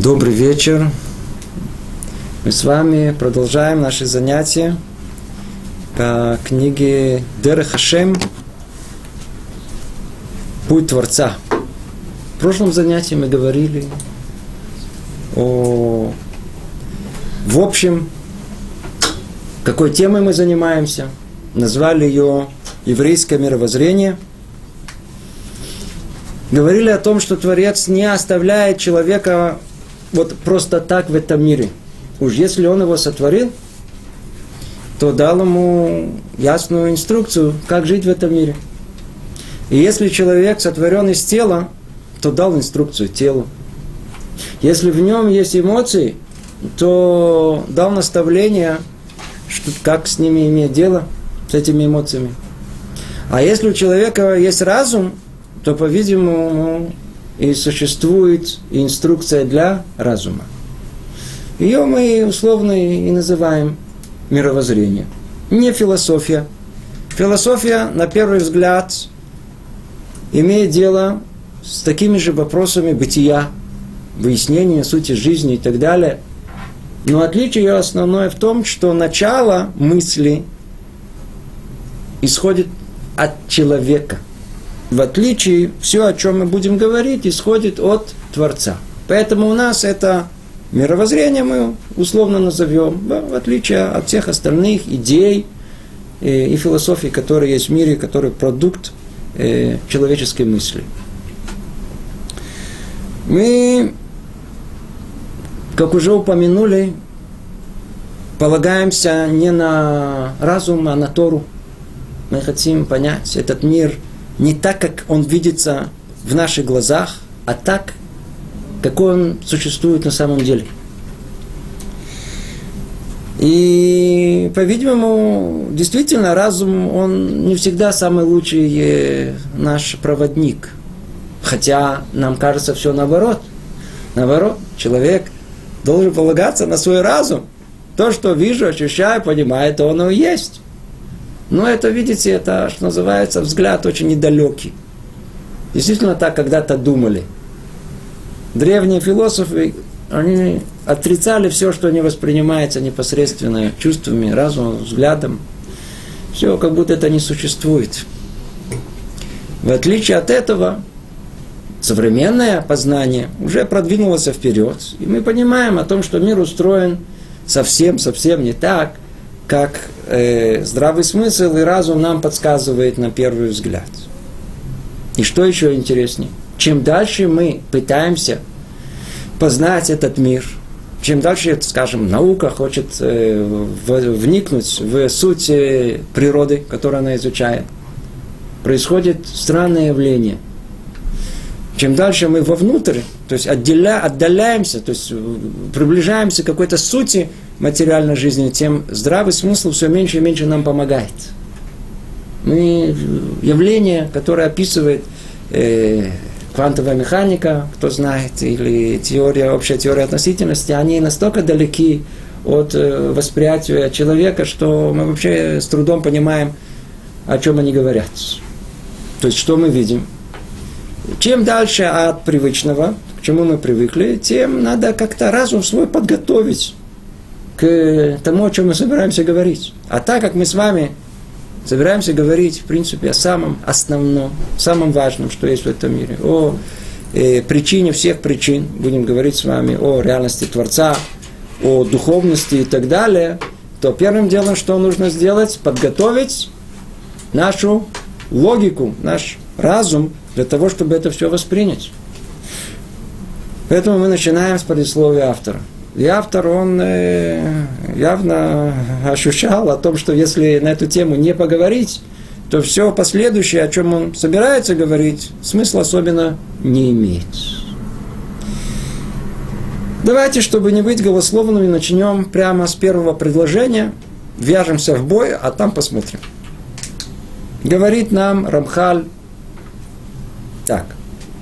Добрый вечер. Мы с вами продолжаем наши занятия по книге Дер Хашем «Путь Творца». В прошлом занятии мы говорили о, в общем, какой темой мы занимаемся. Назвали ее «Еврейское мировоззрение». Говорили о том, что Творец не оставляет человека вот просто так в этом мире. Уж если он его сотворил, то дал ему ясную инструкцию, как жить в этом мире. И если человек сотворен из тела, то дал инструкцию телу. Если в нем есть эмоции, то дал наставление, что, как с ними иметь дело, с этими эмоциями. А если у человека есть разум, то, по-видимому, и существует инструкция для разума. Ее мы условно и называем мировоззрение. Не философия. Философия, на первый взгляд, имеет дело с такими же вопросами бытия, выяснения сути жизни и так далее. Но отличие ее основное в том, что начало мысли исходит от человека – в отличие, все, о чем мы будем говорить, исходит от Творца. Поэтому у нас это мировоззрение мы условно назовем, в отличие от всех остальных идей э, и философий, которые есть в мире, которые продукт э, человеческой мысли. Мы, как уже упомянули, полагаемся не на разум, а на Тору. Мы хотим понять этот мир – не так, как он видится в наших глазах, а так, какой он существует на самом деле. И, по-видимому, действительно, разум, он не всегда самый лучший э, наш проводник. Хотя нам кажется все наоборот. Наоборот, человек должен полагаться на свой разум. То, что вижу, ощущаю, понимаю, то оно и есть. Но это, видите, это, что называется, взгляд очень недалекий. Действительно так когда-то думали. Древние философы, они отрицали все, что не воспринимается непосредственно чувствами, разумом, взглядом. Все, как будто это не существует. В отличие от этого, современное познание уже продвинулось вперед, и мы понимаем о том, что мир устроен совсем-совсем не так – как э, здравый смысл и разум нам подсказывает на первый взгляд. И что еще интереснее? Чем дальше мы пытаемся познать этот мир, чем дальше, скажем, наука хочет э, вникнуть в суть э, природы, которую она изучает, происходит странное явление. Чем дальше мы вовнутрь, то есть отделя, отдаляемся, то есть приближаемся к какой-то сути, материальной жизни, тем здравый смысл все меньше и меньше нам помогает. Мы, явление, которое описывает э, квантовая механика, кто знает, или теория, общая теория относительности, они настолько далеки от э, восприятия человека, что мы вообще с трудом понимаем, о чем они говорят. То есть, что мы видим? Чем дальше от привычного, к чему мы привыкли, тем надо как-то разум свой подготовить к тому, о чем мы собираемся говорить. А так как мы с вами собираемся говорить, в принципе, о самом основном, самом важном, что есть в этом мире, о э, причине всех причин, будем говорить с вами о реальности Творца, о духовности и так далее, то первым делом, что нужно сделать, подготовить нашу логику, наш разум для того, чтобы это все воспринять. Поэтому мы начинаем с предисловия автора – и автор, он э, явно ощущал о том, что если на эту тему не поговорить, то все последующее, о чем он собирается говорить, смысла особенно не имеет. Давайте, чтобы не быть голословными, начнем прямо с первого предложения, вяжемся в бой, а там посмотрим. Говорит нам Рамхаль так.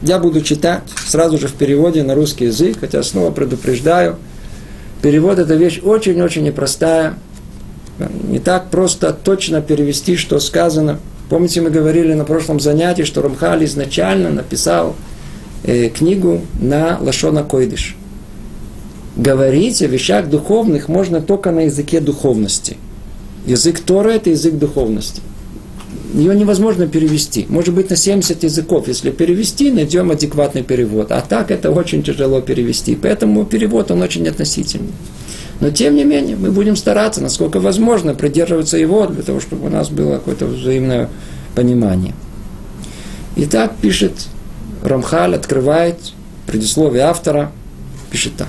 Я буду читать сразу же в переводе на русский язык, хотя снова предупреждаю – Перевод – это вещь очень-очень непростая. Не так просто точно перевести, что сказано. Помните, мы говорили на прошлом занятии, что Рамхаль изначально написал э, книгу на Лашона Койдыш. говорить о вещах духовных можно только на языке духовности. Язык Тора – это язык духовности. Ее невозможно перевести. Может быть, на 70 языков. Если перевести, найдем адекватный перевод. А так это очень тяжело перевести. Поэтому перевод, он очень относительный. Но тем не менее, мы будем стараться, насколько возможно, придерживаться его, для того, чтобы у нас было какое-то взаимное понимание. Итак, пишет Рамхаль, открывает предисловие автора, пишет так.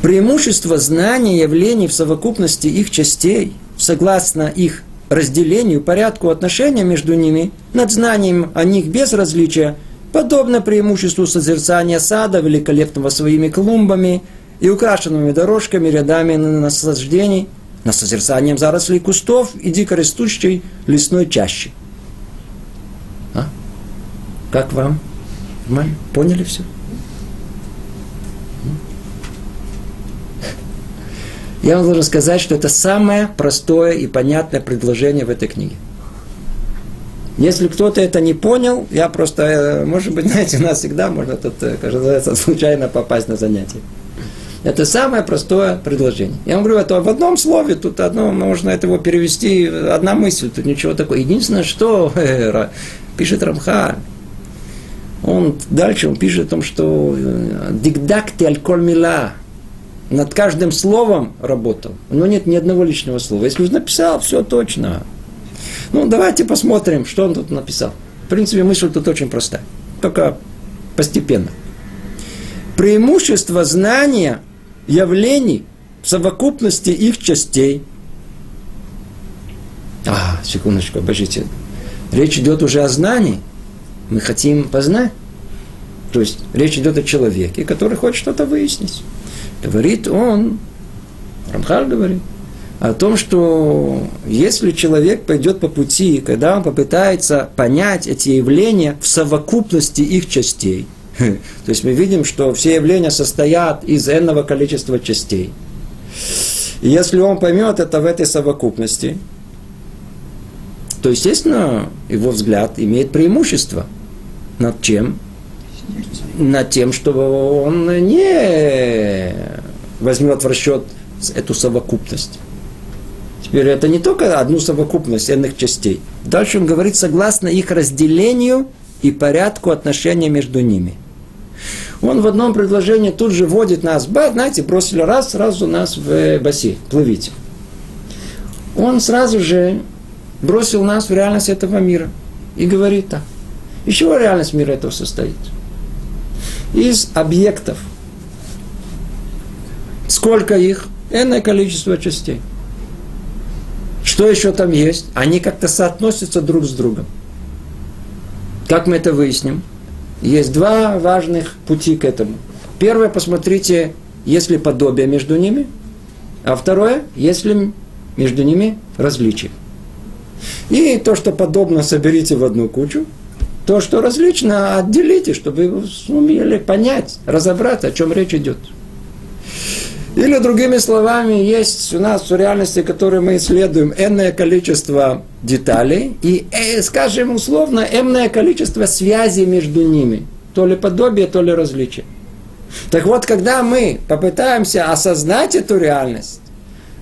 Преимущество знания явлений в совокупности их частей, согласно их разделению, порядку отношения между ними, над знанием о них без различия, подобно преимуществу созерцания сада, великолепного своими клумбами – и украшенными дорожками, рядами насаждений, на созерцанием зарослей кустов и дикорастущей лесной чащи. А? Как вам? Поняли все? Я вам должен сказать, что это самое простое и понятное предложение в этой книге. Если кто-то это не понял, я просто, э, может быть, знаете, у нас всегда можно тут, э, как называется, случайно попасть на занятие. Это самое простое предложение. Я вам говорю, это в одном слове, тут одно, можно этого перевести, одна мысль, тут ничего такого. Единственное, что э, пишет Рамха, он дальше он пишет о том, что дикдакти аль мила, над каждым словом работал. Но нет ни одного лишнего слова. Если уже написал, все точно. Ну, давайте посмотрим, что он тут написал. В принципе, мысль тут очень простая. Только постепенно. Преимущество знания явлений в совокупности их частей. А, секундочку, обождите. Речь идет уже о знании. Мы хотим познать. То есть речь идет о человеке, который хочет что-то выяснить. Говорит он, Рамхаль говорит, о том, что если человек пойдет по пути, когда он попытается понять эти явления в совокупности их частей – То есть мы видим, что все явления состоят из энного количества частей. И если он поймет это в этой совокупности, то, естественно, его взгляд имеет преимущество. Над чем? Над тем, что он не возьмет в расчет эту совокупность. Теперь это не только одну совокупность энных частей. Дальше он говорит, согласно их разделению и порядку отношения между ними – он в одном предложении тут же вводит нас, знаете, бросили раз, сразу нас в бассейн, плывите. Он сразу же бросил нас в реальность этого мира и говорит так. Из чего реальность мира этого состоит? Из объектов. Сколько их? Энное количество частей. Что еще там есть? Они как-то соотносятся друг с другом. Как мы это выясним? Есть два важных пути к этому. Первое, посмотрите, есть ли подобие между ними, а второе, есть ли между ними различия. И то, что подобно, соберите в одну кучу, то, что различно, отделите, чтобы вы сумели понять, разобрать, о чем речь идет. Или, другими словами, есть у нас в реальности, которую мы исследуем, энное количество деталей и, э, скажем условно, энное количество связей между ними. То ли подобие, то ли различие. Так вот, когда мы попытаемся осознать эту реальность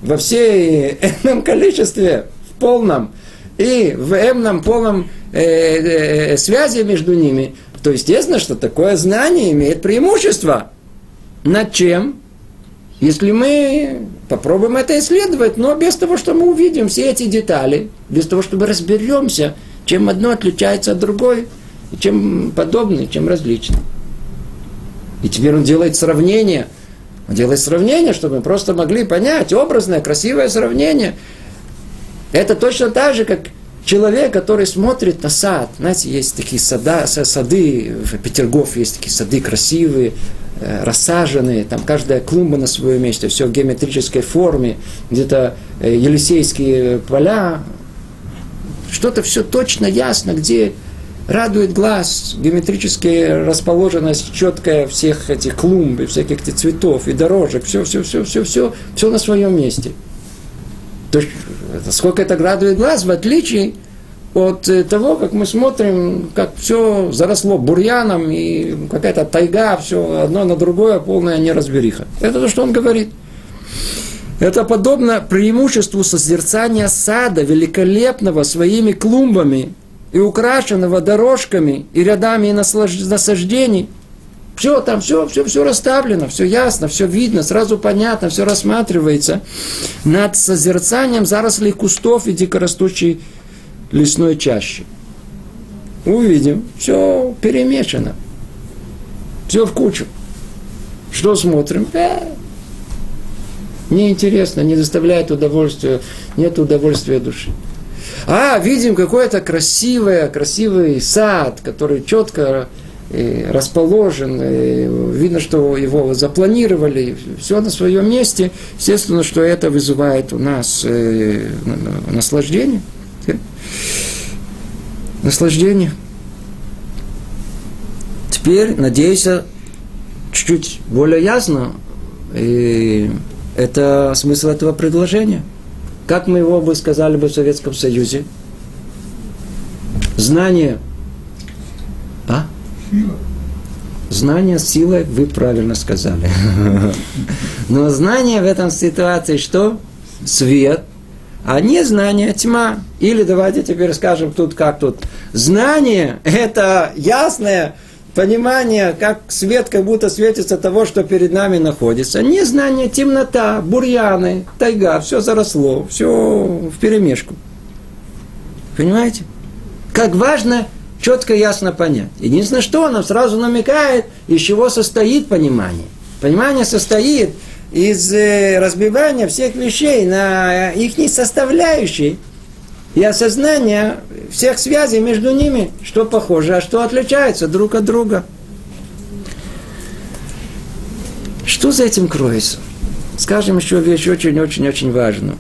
во всей энном количестве, в полном, и в эмном полном э, э, связи между ними, то естественно, что такое знание имеет преимущество. Над чем? Если мы попробуем это исследовать, но без того, что мы увидим все эти детали, без того, чтобы разберемся, чем одно отличается от другой, чем подобное, чем различное. И теперь он делает сравнение. Он делает сравнение, чтобы мы просто могли понять, образное, красивое сравнение. Это точно так же, как человек, который смотрит на сад. Знаете, есть такие сада, сады, в Петергоф есть такие сады красивые, Э, рассаженные, там каждая клумба на своем месте, все в геометрической форме, где-то э, Елисейские поля, что-то все точно ясно, где радует глаз, геометрическая расположенность четкая всех этих клумб, и всяких цветов и дорожек, все, все, все, все, все, все на своем месте. То есть, сколько это радует глаз, в отличие от э, того, как мы смотрим, как все заросло бурьяном и какая-то тайга, все одно на другое, полная неразбериха. Это то, что он говорит. Это подобно преимуществу созерцания сада, великолепного своими клумбами и украшенного дорожками и рядами насаждений. Все там, все, все, все расставлено, все ясно, все видно, сразу понятно, все рассматривается. Над созерцанием зарослей кустов и дикорастущей лесной чащи. Увидим, все перемешано. Все в кучу. Что смотрим? Э, неинтересно, не доставляет удовольствия, нет удовольствия души. А, видим какой-то красивый, красивый сад, который четко расположен, э, видно, что его запланировали, все на своем месте. Естественно, что это вызывает у нас э, наслаждение. Наслаждение. Теперь, надеюсь, чуть-чуть более ясно, и это смысл этого предложения. Как мы его бы сказали бы в Советском Союзе? Знание. А? Знание силой, вы правильно сказали. Но знание в этом ситуации что? Свет. А не знание тьма. Или давайте теперь скажем тут как тут. Знание – это ясное понимание, как свет как будто светится того, что перед нами находится. Незнание, темнота, бурьяны, тайга, все заросло, все в перемешку. Понимаете? Как важно четко ясно понять. Единственное, что нам сразу намекает, из чего состоит понимание. Понимание состоит из э, разбивания всех вещей на их составляющие – и осознание всех связей между ними, что похоже, а что отличается друг от друга. Что за этим кроется? Скажем еще вещь очень-очень-очень важную.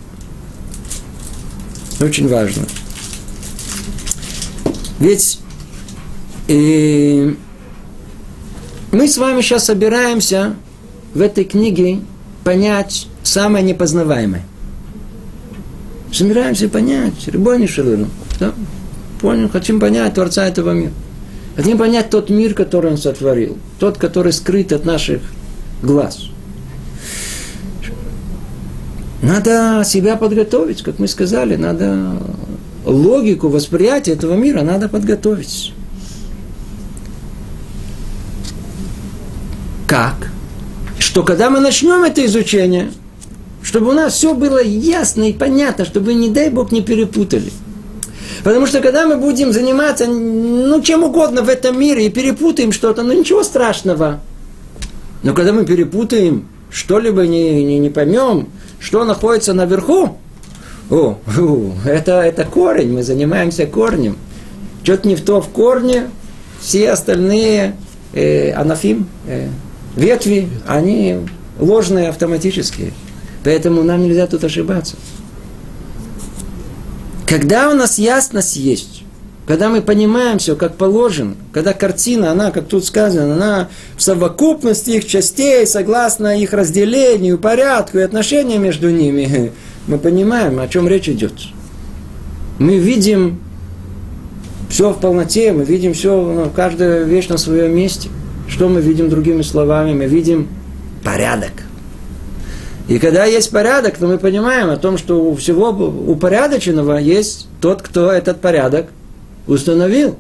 Очень важную. Ведь э, мы с вами сейчас собираемся в этой книге понять самое непознаваемое – собираемся понять, Рибойни Шалыну. Да? Понял, хотим понять Творца этого мира. Хотим понять тот мир, который Он сотворил. Тот, который скрыт от наших глаз. Надо себя подготовить, как мы сказали, надо логику восприятия этого мира надо подготовить. Как? Что когда мы начнем это изучение, чтобы у нас все было ясно и понятно, чтобы, не дай Бог, не перепутали. Потому что когда мы будем заниматься, ну, чем угодно в этом мире и перепутаем что-то, ну, ничего страшного. Но когда мы перепутаем что-либо, не, не, не поймем, что находится наверху, о, о, это, это корень, мы занимаемся корнем. Что-то не в то в корне, все остальные э, анафим, э, ветви, они ложные автоматические. Поэтому нам нельзя тут ошибаться. Когда у нас ясность есть, когда мы понимаем все как положено, когда картина, она, как тут сказано, она в совокупности их частей, согласно их разделению, порядку и отношениям между ними, мы понимаем, о чем речь идет. Мы видим все в полноте, мы видим все, ну, каждая вещь на своем месте. Что мы видим другими словами? Мы видим порядок. И когда есть порядок, то мы понимаем о том, что у всего упорядоченного есть тот, кто этот порядок установил.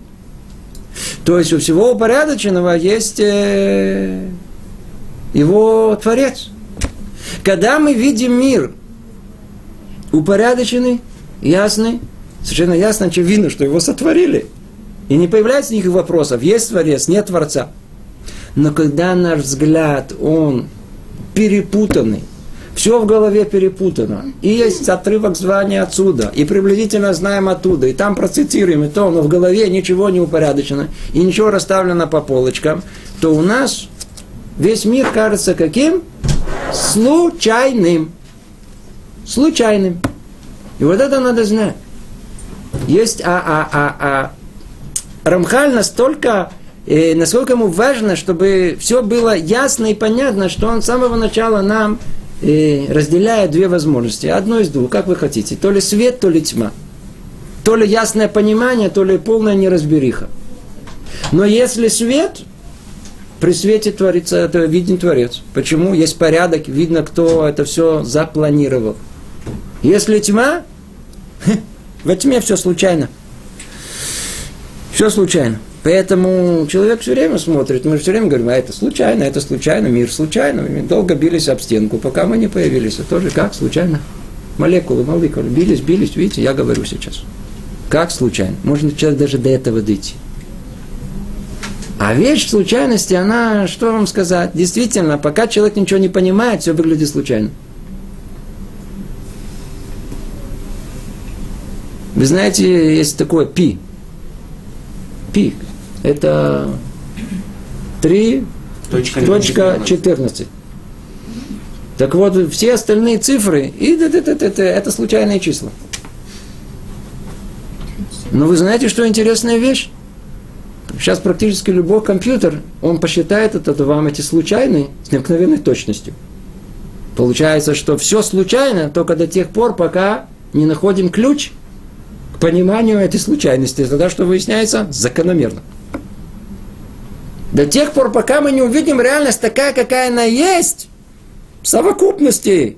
То есть у всего упорядоченного есть э, его Творец. Когда мы видим мир упорядоченный, ясный, совершенно ясно, очевидно, что его сотворили. И не появляется никаких вопросов, есть Творец, нет Творца. Но когда наш взгляд, он перепутанный, все в голове перепутано. И есть отрывок звания отсюда, и приблизительно знаем оттуда, и там процитируем, и то, но в голове ничего не упорядочено, и ничего расставлено по полочкам, то у нас весь мир кажется каким? Случайным. Случайным. И вот это надо знать. Есть а, а, а, а. Рамхаль настолько и насколько ему важно, чтобы все было ясно и понятно, что он с самого начала нам и разделяя две возможности. Одно из двух, как вы хотите. То ли свет, то ли тьма. то ли ясное понимание, то ли полная неразбериха. Но если свет, при свете творится, это виден Творец. Почему? Есть порядок, видно, кто это все запланировал. Если тьма, во тьме все случайно. Все случайно. Поэтому человек все время смотрит, мы все время говорим, а это случайно, это случайно, мир случайно. Мы долго бились об стенку, пока мы не появились. Это тоже как случайно. Молекулы, молекулы, бились, бились, видите, я говорю сейчас. Как случайно? Можно человек даже до этого дойти. А вещь случайности, она, что вам сказать, действительно, пока человек ничего не понимает, все выглядит случайно. Вы знаете, есть такое пи. Пи. Это 3 точка, точка 14. Так вот, все остальные цифры, и это случайные числа. Но вы знаете, что интересная вещь? Сейчас практически любой компьютер, он посчитает это вам эти случайные с необыкновенной точностью. Получается, что все случайно только до тех пор, пока не находим ключ к пониманию этой случайности. Тогда что выясняется? Закономерно. До тех пор, пока мы не увидим реальность такая, какая она есть, в совокупности,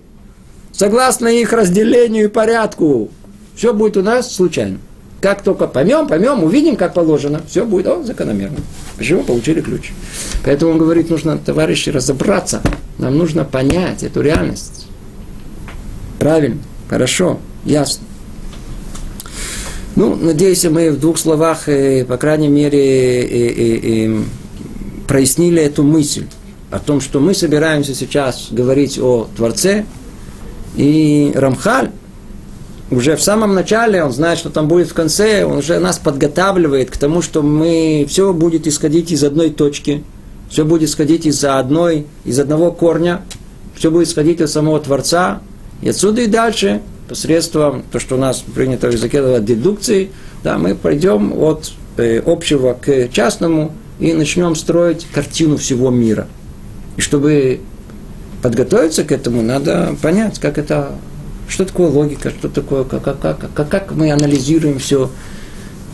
согласно их разделению и порядку, все будет у нас случайно. Как только поймем, поймем, увидим, как положено, все будет о, закономерно. Почему получили ключ? Поэтому он говорит, нужно, товарищи, разобраться. Нам нужно понять эту реальность. Правильно, хорошо, ясно. Ну, надеюсь, мы в двух словах, э, по крайней мере, э, э, прояснили эту мысль о том, что мы собираемся сейчас говорить о Творце, и Рамхаль уже в самом начале, он знает, что там будет в конце, он уже нас подготавливает к тому, что мы все будет исходить из одной точки, все будет исходить из одной, из одного корня, все будет исходить от самого Творца, и отсюда и дальше, посредством, то, что у нас принято в языке дедукции, да, мы пойдем от э, общего к частному и начнем строить картину всего мира. И чтобы подготовиться к этому, надо понять, как это что такое логика, что такое, как, как, как, как, как мы анализируем все,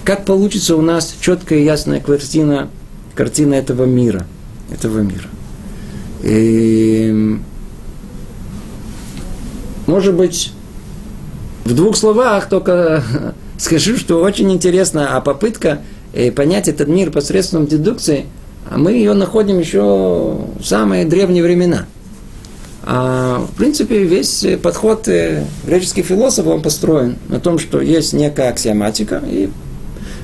как получится у нас четкая и ясная картина, картина этого мира, этого мира. И, может быть, в двух словах только скажу, что очень интересно, а попытка понять этот мир посредством дедукции, а мы ее находим еще в самые древние времена – а, в принципе, весь подход э, греческих философов, он построен на том, что есть некая аксиоматика, и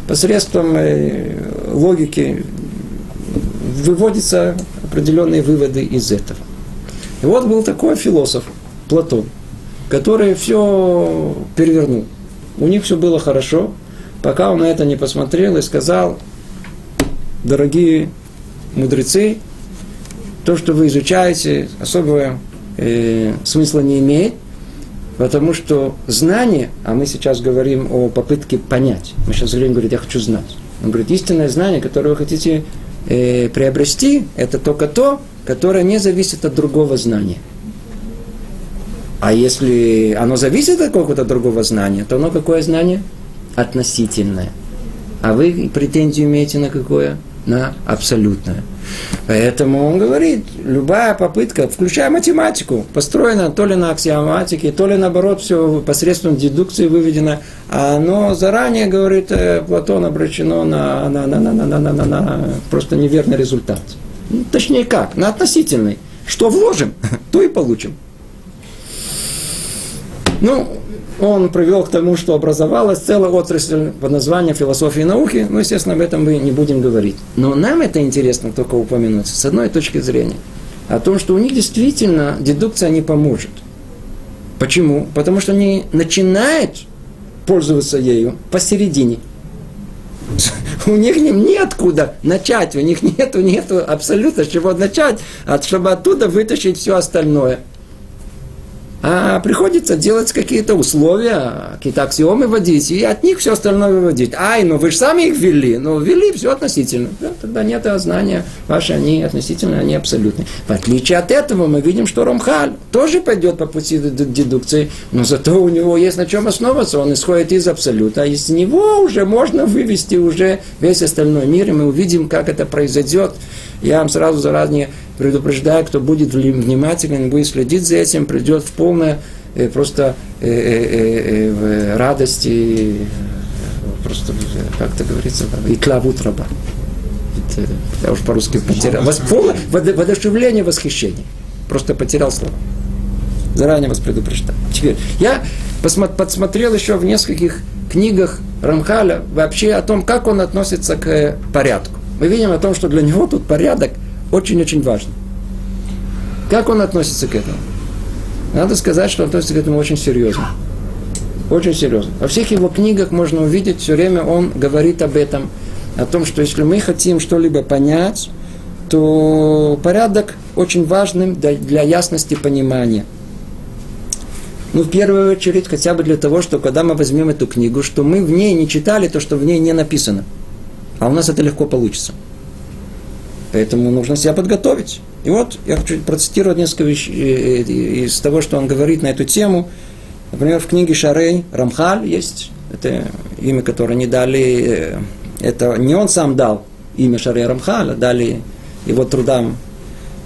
посредством э, логики выводятся определенные выводы из этого. И вот был такой философ, Платон, который все перевернул. У них все было хорошо, пока он это не посмотрел и сказал, дорогие мудрецы, то, что вы изучаете, особое э, смысла не имеет, потому что знание, а мы сейчас говорим о попытке понять, мы сейчас говорим, говорит, я хочу знать. Он говорит, истинное знание, которое вы хотите э, приобрести, это только то, которое не зависит от другого знания. А если оно зависит от какого-то другого знания, то оно какое знание? Относительное. А вы претензию имеете на какое? На абсолютное. Поэтому он говорит, любая попытка, включая математику, построена то ли на аксиоматике, то ли наоборот все посредством дедукции выведено, а оно заранее, говорит э, Платон, обращено на, на, на, на, на, на, на, на, на просто неверный результат. Ну, точнее как, на относительный. Что вложим, то и получим. Ну, он привел к тому, что образовалась целая отрасль под названием философии и науки. Ну, естественно, об этом мы не будем говорить. Но нам это интересно только упомянуть с одной точки зрения. О том, что у них действительно дедукция не поможет. Почему? Потому что они начинают пользоваться ею посередине. У них неоткуда начать, у них нету, нету абсолютно чего начать, чтобы оттуда вытащить все остальное – А приходится делать какие-то условия, какие-то аксиомы вводить, и от них все остальное выводить. Ай, ну вы же сами их ввели. Ну, ввели все относительно. Да, тогда нет знания ваши, они относительно, они абсолютные. В отличие от этого, мы видим, что Ромхаль тоже пойдет по пути дедукции, но зато у него есть на чем основываться, он исходит из абсолюта, а из него уже можно вывести уже весь остальной мир, и мы увидим, как это произойдет. Я вам сразу заранее предупреждаю, кто будет внимателен, будет следить за этим, придет в полное э, просто э, э, радости, просто, как это говорится, и клавут раба. Я уж по-русски потерял. Вос, полное воодушевление, восхищение. Просто потерял слово. Заранее вас предупреждаю. Теперь, я подсмотрел еще в нескольких книгах Рамхаля вообще о том, как он относится к порядку. Мы видим о том, что для него тут порядок очень-очень важно. Как он относится к этому? Надо сказать, что он относится к этому очень серьезно. Очень серьезно. Во всех его книгах можно увидеть, все время он говорит об этом, о том, что если мы хотим что-либо понять, то порядок очень важным для ясности понимания. Ну, в первую очередь, хотя бы для того, что когда мы возьмем эту книгу, что мы в ней не читали то, что в ней не написано. А у нас это легко получится. Поэтому нужно себя подготовить. И вот я хочу процитировать несколько вещей э, э, из того, что он говорит на эту тему. Например, в книге Шарей Рамхаль есть, это имя, которое не дали, э, это не он сам дал имя Шарей Рамхаль, а дали его трудам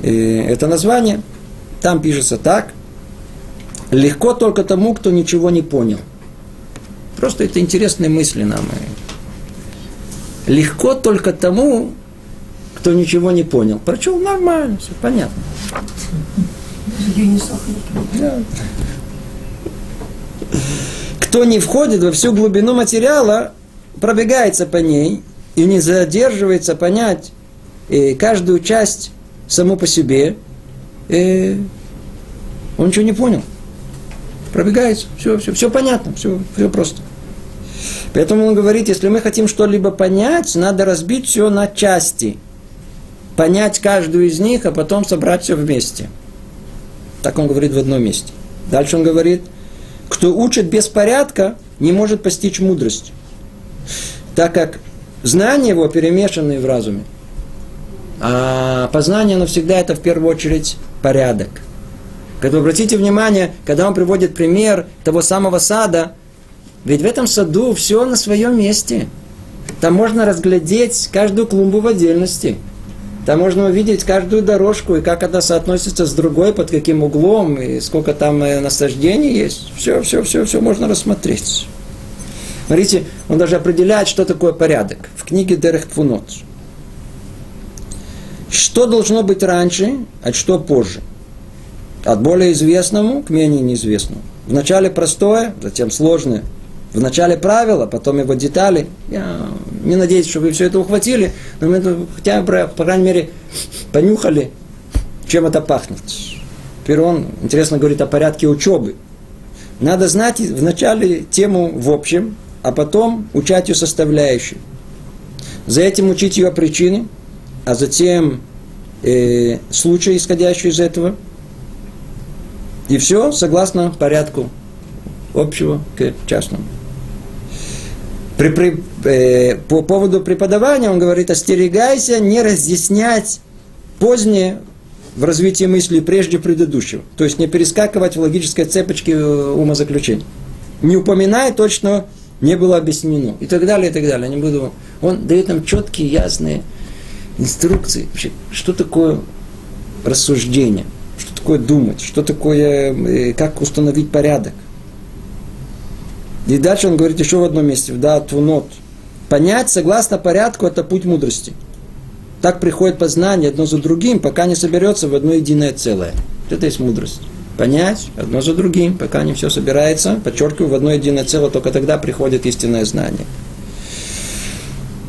это название. Там пишется так. Легко только тому, кто ничего не понял. Просто это интересные мысли нам. Легко только тому, кто ничего не понял. Прочел нормально, все понятно. Да. Кто не входит во всю глубину материала, пробегается по ней и не задерживается понять э, каждую часть саму по себе, э, он ничего не понял. Пробегается, все, все, все понятно, все, все просто. Поэтому он говорит, если мы хотим что-либо понять, надо разбить все на части – понять каждую из них, а потом собрать все вместе. Так он говорит в одном месте. Дальше он говорит, кто учит без порядка, не может постичь мудрость. Так как знания его перемешаны в разуме. А познание, оно всегда это в первую очередь порядок. Вы обратите внимание, когда он приводит пример того самого сада, ведь в этом саду все на своем месте. Там можно разглядеть каждую клумбу в отдельности – там можно увидеть каждую дорожку, и как она соотносится с другой, под каким углом, и сколько там э, насаждений есть. Все, все, все, все можно рассмотреть. Смотрите, он даже определяет, что такое порядок. В книге Дерех Твунот. Что должно быть раньше, а что позже. От более известному к менее неизвестному. Вначале простое, затем сложное, в начале правила, потом его детали. Я не надеюсь, что вы все это ухватили, но мы хотя бы, по крайней мере, понюхали, чем это пахнет. Теперь интересно, говорит о порядке учебы. Надо знать вначале тему в общем, а потом учать ее составляющие. За этим учить ее причины, а затем э, случаи, исходящие из этого. И все согласно порядку общего к частному. При, при, э, по поводу преподавания он говорит, остерегайся не разъяснять позднее в развитии мысли прежде предыдущего. То есть не перескакивать в логической цепочке э, умозаключений. Не упоминая точно не было объяснено. И так далее, и так далее. Не буду... Он дает нам четкие, ясные инструкции. Вообще, что такое рассуждение? Что такое думать? Что такое, э, как установить порядок? И дальше он говорит еще в одном месте, да, твунот. Понять согласно порядку – это путь мудрости. Так приходит познание одно за другим, пока не соберется в одно единое целое. Это есть мудрость. Понять одно за другим, пока не все собирается, подчеркиваю, в одно единое целое, только тогда приходит истинное знание.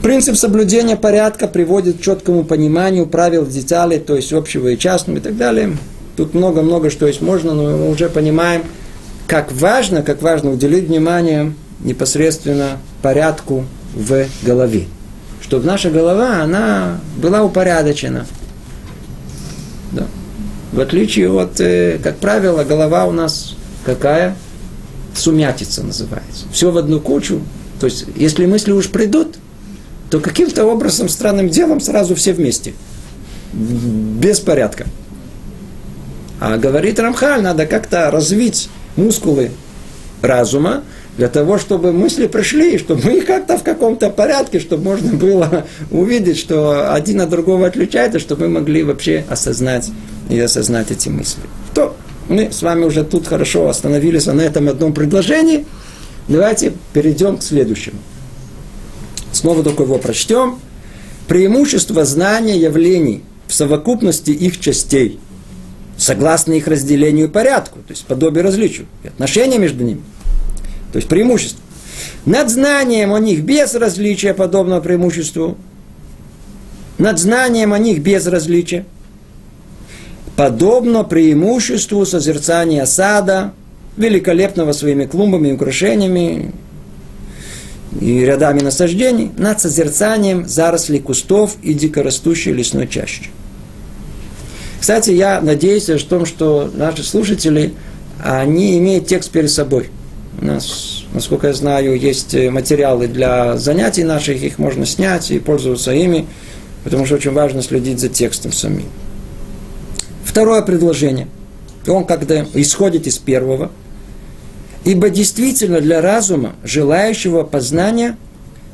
Принцип соблюдения порядка приводит к четкому пониманию правил деталей, то есть общего и частного и так далее. Тут много-много что есть можно, но мы уже понимаем, как важно, как важно уделить внимание непосредственно порядку в голове. Чтобы наша голова, она была упорядочена. Да. В отличие от, э, как правило, голова у нас какая? Сумятица называется. Все в одну кучу. То есть, если мысли уж придут, то каким-то образом, странным делом, сразу все вместе. Без порядка. А говорит Рамхаль, надо как-то развить мускулы разума, для того, чтобы мысли пришли, чтобы мы как-то в каком-то порядке, чтобы можно было увидеть, что один от другого отличается, чтобы мы могли вообще осознать и осознать эти мысли. То мы с вами уже тут хорошо остановились на этом одном предложении. Давайте перейдем к следующему. Снова только его прочтем. Преимущество знания явлений в совокупности их частей, согласно их разделению и порядку, то есть подобие различию, и отношения между ними – то есть преимущество. Над знанием о них без различия подобного преимуществу. Над знанием о них без различия. Подобно преимуществу созерцания сада, великолепного своими клумбами и украшениями и рядами насаждений, над созерцанием зарослей кустов и дикорастущей лесной чащи. Кстати, я надеюсь о том, что наши слушатели, они имеют текст перед собой – у нас, насколько я знаю, есть материалы для занятий наших, их можно снять и пользоваться ими, потому что очень важно следить за текстом самим. Второе предложение. Он когда исходит из первого. Ибо действительно для разума, желающего познания,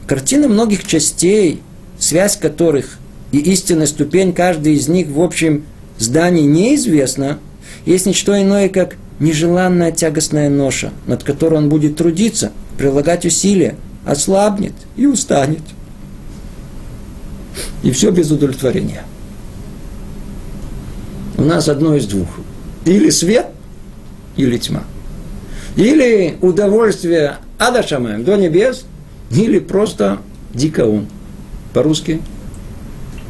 картина многих частей, связь которых и истинная ступень каждой из них в общем здании неизвестна, есть ничто иное, как нежеланная тягостная ноша, над которой он будет трудиться, прилагать усилия, ослабнет и устанет. И все без удовлетворения. У нас одно из двух. Или свет, или тьма. Или удовольствие адашамаем до небес, или просто дикаун. По-русски?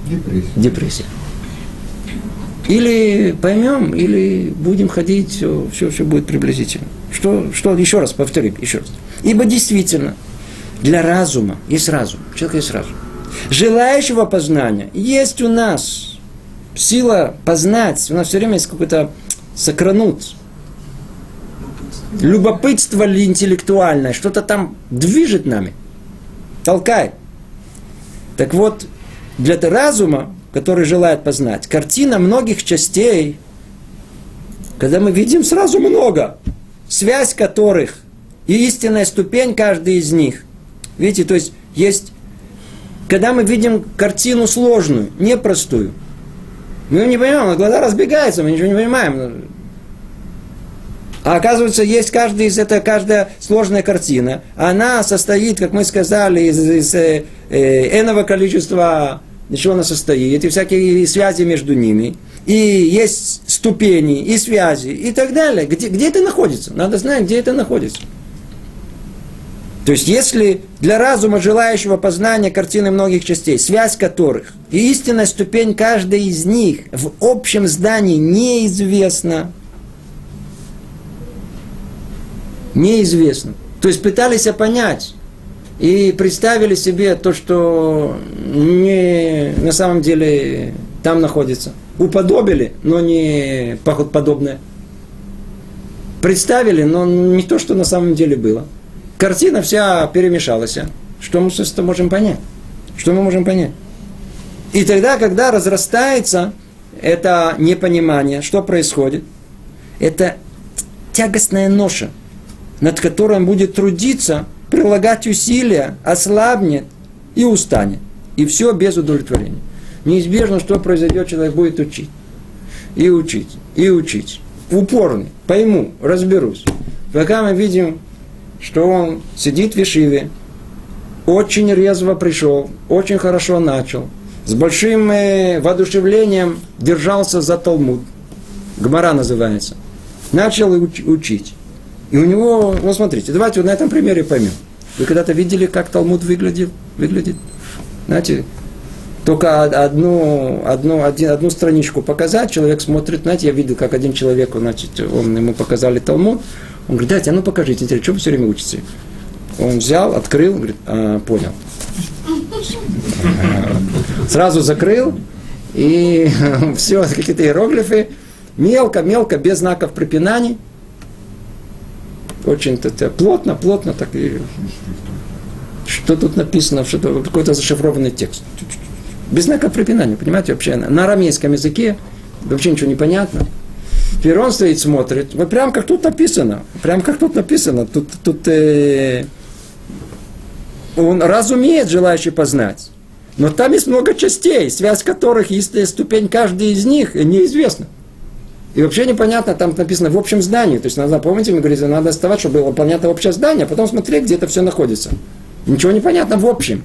Депрессия. Депрессия. Или поймем, или будем ходить, все, все, все будет приблизительно. Что, что, еще раз повторю, еще раз. Ибо действительно, для разума есть разум, человек есть разум. Желающего познания есть у нас сила познать, у нас все время есть какой-то сокранут, любопытство ли интеллектуальное, что-то там движет нами, толкает. Так вот, для разума который желает познать. Картина многих частей, когда мы видим сразу много, связь которых и истинная ступень каждой из них. Видите, то есть есть, когда мы видим картину сложную, непростую, мы не понимаем, глаза разбегаются, мы ничего не понимаем. А оказывается, есть каждая из это каждая сложная картина. Она состоит, как мы сказали, из, из э, э, энного количества из чего она состоит, и всякие связи между ними, и есть ступени, и связи, и так далее. Где, где это находится? Надо знать, где это находится. То есть, если для разума, желающего познания картины многих частей, связь которых и истинная ступень каждой из них в общем здании неизвестна, неизвестно. То есть пытались понять, и представили себе то, что не на самом деле там находится. Уподобили, но не подобное. Представили, но не то, что на самом деле было. Картина вся перемешалась. Что мы с этим можем понять? Что мы можем понять? И тогда, когда разрастается это непонимание, что происходит? Это тягостная ноша, над которой будет трудиться прилагать усилия, ослабнет и устанет. И все без удовлетворения. Неизбежно, что произойдет, человек будет учить. И учить, и учить. Упорный, пойму, разберусь. Пока мы видим, что он сидит в Ешиве, очень резво пришел, очень хорошо начал, с большим э, воодушевлением держался за Талмуд. Гмара называется. Начал уч- учить. И у него, ну смотрите, давайте вот на этом примере поймем. Вы когда-то видели, как Талмуд выглядит? выглядит? Знаете, только одну, одну, один, одну страничку показать, человек смотрит, знаете, я видел, как один человек, значит, он, ему показали Талмуд, он говорит, дайте, а ну покажите, интересно, что вы все время учите? Он взял, открыл, говорит, а, понял. Сразу закрыл, и все, какие-то иероглифы, мелко-мелко, без знаков препинаний. Очень это, плотно, плотно так и... Что тут написано, что то какой-то зашифрованный текст. Без знаков препинания, понимаете, вообще на арамейском языке вообще ничего не понятно. Теперь он стоит, смотрит, вот прям как тут написано, прям как тут написано, тут, тут э, он разумеет, желающий познать. Но там есть много частей, связь которых, есть ступень каждой из них неизвестна. И вообще непонятно, там написано в общем здании. То есть надо, помните, мы говорили, надо оставать, чтобы было понятно общее здание, а потом смотреть, где это все находится. Ничего не понятно в общем.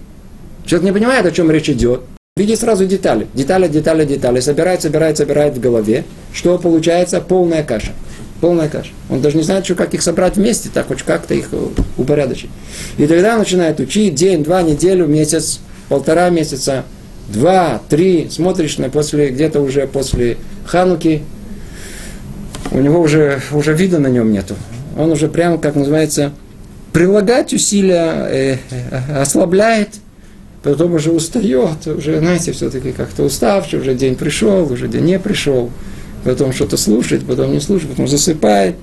Человек не понимает, о чем речь идет. Видит сразу детали. Детали, детали, детали. Собирает, собирает, собирает в голове. Что получается? Полная каша. Полная каша. Он даже не знает, что, как их собрать вместе, так хоть как-то их э, упорядочить. И тогда начинает учить день, два, неделю, месяц, полтора месяца, два, три, смотришь на после, где-то уже после Хануки, у него уже, уже вида на нем нету. Он уже прямо, как называется, прилагать усилия э, э, ослабляет, потом уже устает, уже, знаете, все-таки как-то уставший, уже день пришел, уже день не пришел, потом что-то слушает, потом не слушает, потом засыпает.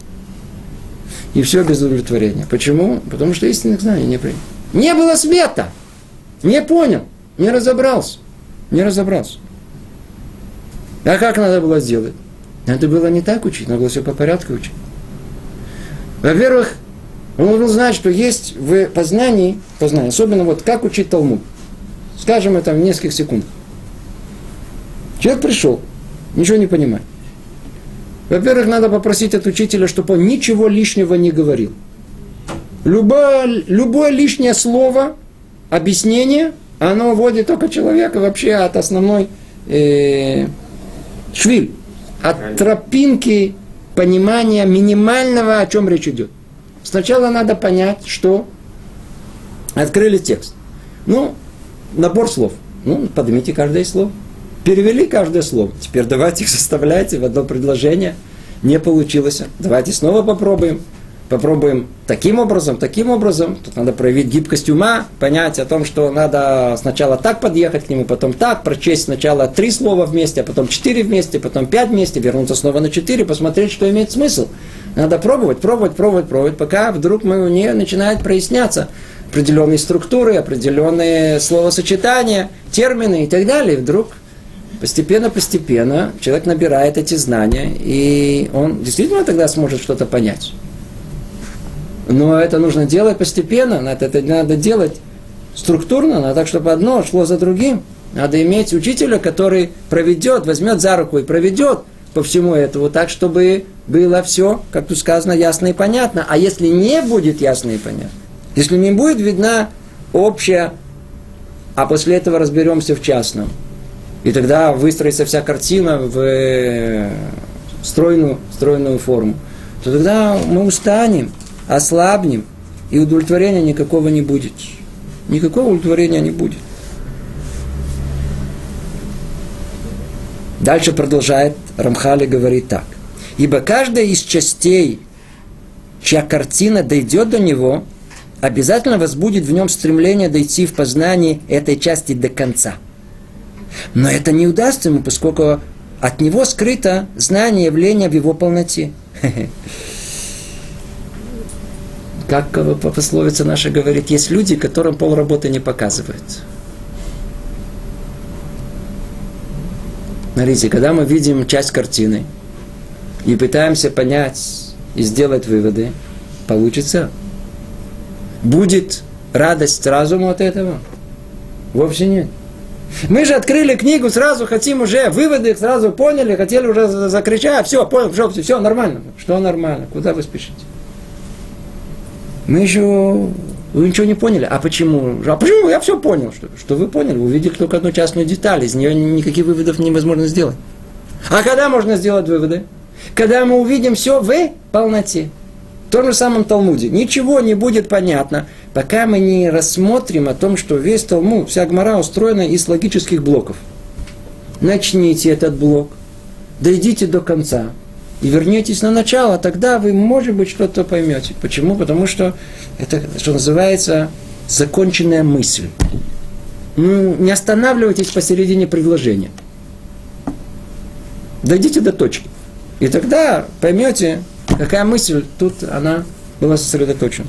И все без удовлетворения. Почему? Потому что истинных знаний не принял. Не было света. Не понял. Не разобрался. Не разобрался. А как надо было сделать? Надо было не так учить, надо было все по порядку учить. Во-первых, он должен знать, что есть в познании, познании, особенно вот как учить Талмуд. Скажем это в нескольких секунд. Человек пришел, ничего не понимает. Во-первых, надо попросить от учителя, чтобы он ничего лишнего не говорил. Любое, любое лишнее слово, объяснение, оно вводит только человека вообще от основной э, швиль, от тропинки понимания минимального, о чем речь идет. Сначала надо понять, что открыли текст. Ну, набор слов. Ну, поднимите каждое слово. Перевели каждое слово. Теперь давайте их составляйте в одно предложение. Не получилось. Давайте снова попробуем. Попробуем таким образом, таким образом. Тут надо проявить гибкость ума, понять о том, что надо сначала так подъехать к нему, потом так, прочесть сначала три слова вместе, а потом четыре вместе, потом пять вместе, вернуться снова на четыре, посмотреть, что имеет смысл. Надо пробовать, пробовать, пробовать, пробовать, пока вдруг мы у нее начинает проясняться определенные структуры, определенные словосочетания, термины и так далее. И вдруг постепенно-постепенно человек набирает эти знания, и он действительно тогда сможет что-то понять. Но это нужно делать постепенно, это, это надо делать структурно, надо так, чтобы одно шло за другим. Надо иметь учителя, который проведет, возьмет за руку и проведет по всему этому, так, чтобы было все, как тут сказано, ясно и понятно. А если не будет ясно и понятно, если не будет видна общая, а после этого разберемся в частном, и тогда выстроится вся картина в э, стройную, стройную форму, то тогда мы устанем, ослабнем, и удовлетворения никакого не будет. Никакого удовлетворения не будет. Дальше продолжает Рамхали говорит так. Ибо каждая из частей, чья картина дойдет до него, обязательно возбудит в нем стремление дойти в познании этой части до конца. Но это не удастся ему, поскольку от него скрыто знание явления в его полноте. Как пословица наша говорит, есть люди, которым полработы не показывают. Смотрите, когда мы видим часть картины и пытаемся понять и сделать выводы, получится будет радость разуму от этого? Вовсе нет. Мы же открыли книгу, сразу хотим уже выводы, сразу поняли, хотели уже закричать, все, понял, все, все нормально. Что нормально? Куда вы спешите? Мы еще вы ничего не поняли. А почему? А почему? Я все понял. Что, что вы поняли? Увидели только одну частную деталь. Из нее никаких выводов невозможно сделать. А когда можно сделать выводы? Когда мы увидим все в полноте. В том же самом Талмуде. Ничего не будет понятно, пока мы не рассмотрим о том, что весь Талмуд, вся Гмара устроена из логических блоков. Начните этот блок, дойдите до конца и вернетесь на начало, тогда вы, может быть, что-то поймете. Почему? Потому что это, что называется, законченная мысль. Ну, не останавливайтесь посередине предложения. Дойдите до точки. И тогда поймете, какая мысль тут она была сосредоточена.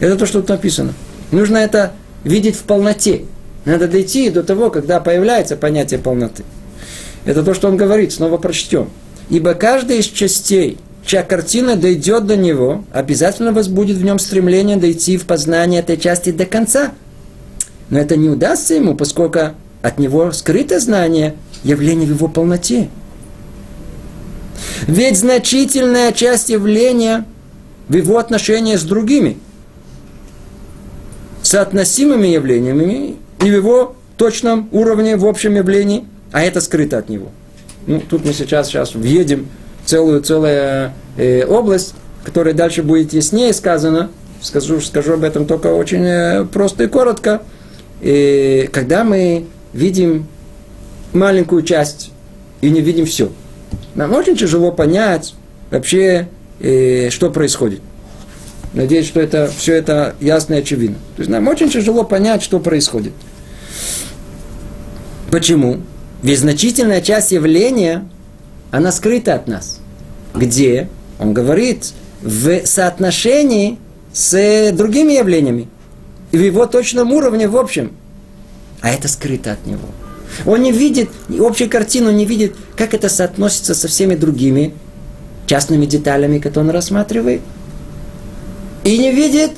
Это то, что тут написано. Нужно это видеть в полноте. Надо дойти до того, когда появляется понятие полноты. Это то, что он говорит, снова прочтем. Ибо каждая из частей, чья картина дойдет до него, обязательно возбудит в нем стремление дойти в познание этой части до конца. Но это не удастся ему, поскольку от него скрыто знание явления в его полноте. Ведь значительная часть явления в его отношении с другими, соотносимыми явлениями и в его точном уровне в общем явлении, а это скрыто от него. Ну, тут мы сейчас, сейчас въедем целую, целую э, область, которая дальше будет яснее сказано. Скажу, скажу об этом только очень э, просто и коротко. И когда мы видим маленькую часть и не видим все, нам очень тяжело понять вообще, э, что происходит. Надеюсь, что это, все это ясно и очевидно. То есть нам очень тяжело понять, что происходит. Почему? Ведь значительная часть явления, она скрыта от нас. Где? Он говорит, в соотношении с другими явлениями. И в его точном уровне в общем. А это скрыто от него. Он не видит, общую картину не видит, как это соотносится со всеми другими частными деталями, которые он рассматривает. И не видит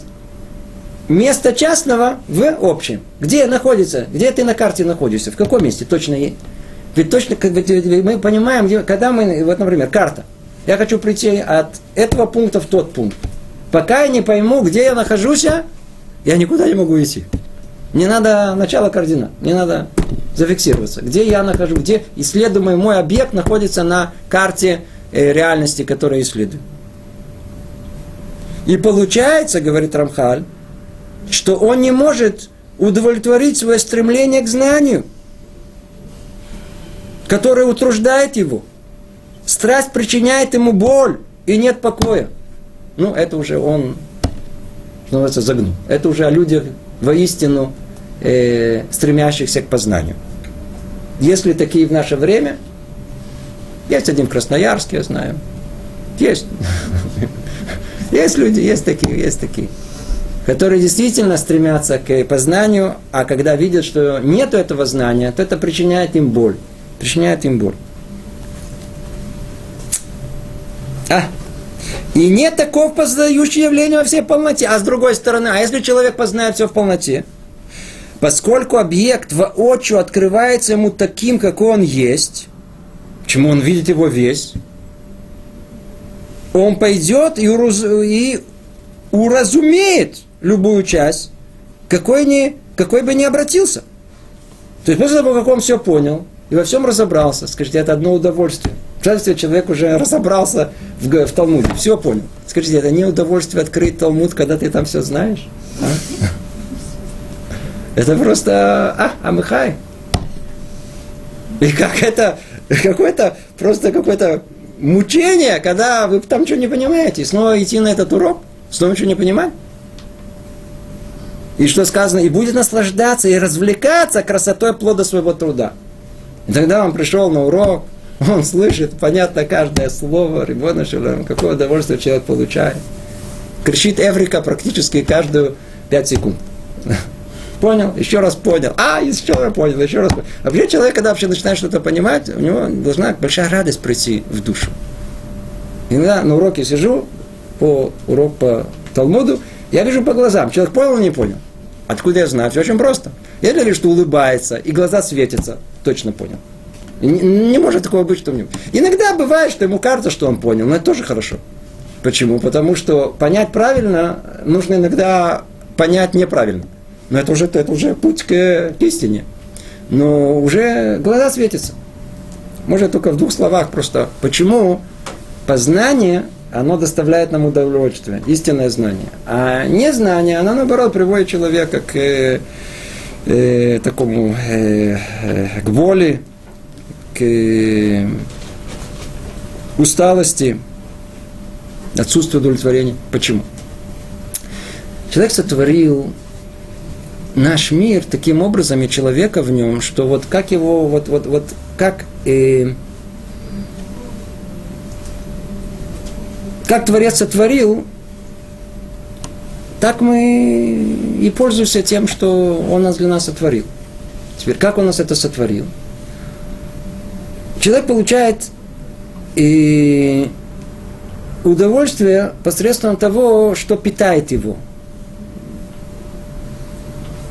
место частного в общем. Где находится? Где ты на карте находишься? В каком месте? Точно есть. Ведь точно, как бы, мы понимаем, когда мы, вот, например, карта. Я хочу прийти от этого пункта в тот пункт. Пока я не пойму, где я нахожусь, я никуда не могу идти. Не надо начало координат, не надо зафиксироваться. Где я нахожусь, где исследуемый мой объект находится на карте э, реальности, которую исследую. И получается, говорит Рамхаль, что он не может удовлетворить свое стремление к знанию, которое утруждает его. Страсть причиняет ему боль, и нет покоя. Ну, это уже он, что называется, загнул. Это уже о людях воистину э, стремящихся к познанию. Если такие в наше время, есть один в Красноярске, я знаю, есть. Есть люди, есть такие, есть такие, которые действительно стремятся к познанию, а когда видят, что нет этого знания, то это причиняет им боль. Причиняет им боль. А, и нет такого познающего явления во всей полноте. А с другой стороны, а если человек познает все в полноте, Поскольку объект воочию открывается ему таким, какой он есть, почему он видит его весь, он пойдет и, ураз... и уразумеет любую часть, какой, не, какой бы ни обратился. То есть после того, как он все понял и во всем разобрался, скажите, это одно удовольствие. Представьте, человек уже разобрался в, в Талмуде, все понял. Скажите, это не удовольствие открыть Талмуд, когда ты там все знаешь? А? Это просто, а, Амыхай. И как это, какое-то, просто какое-то мучение, когда вы там ничего не понимаете, и снова идти на этот урок, снова ничего не понимать. И что сказано, и будет наслаждаться и развлекаться красотой плода своего труда. И тогда он пришел на урок, он слышит, понятно, каждое слово, Рибона Шалам, какое удовольствие человек получает. Кричит Эврика практически каждую пять секунд понял, еще раз понял, а, еще раз понял, еще раз понял. А вообще человек, когда вообще начинает что-то понимать, у него должна большая радость прийти в душу. Иногда на уроке сижу, по урок по Талмуду, я вижу по глазам, человек понял или не понял. Откуда я знаю? Все очень просто. Я вижу, что улыбается, и глаза светятся, точно понял. Не, не может такого быть, что мне... Иногда бывает, что ему кажется, что он понял, но это тоже хорошо. Почему? Потому что понять правильно нужно иногда понять неправильно. Но это уже, это уже путь к, к истине. Но уже глаза светятся. Может, только в двух словах просто. Почему познание, оно доставляет нам удовольствие, истинное знание. А незнание, оно, наоборот, приводит человека к э, такому, э, к боли, к э, усталости, отсутствию удовлетворения. Почему? Человек сотворил наш мир таким образом и человека в нем, что вот как его, вот, вот, вот как э, как Творец сотворил, так мы и пользуемся тем, что Он нас для нас сотворил. Теперь, как Он нас это сотворил? Человек получает и удовольствие посредством того, что питает его.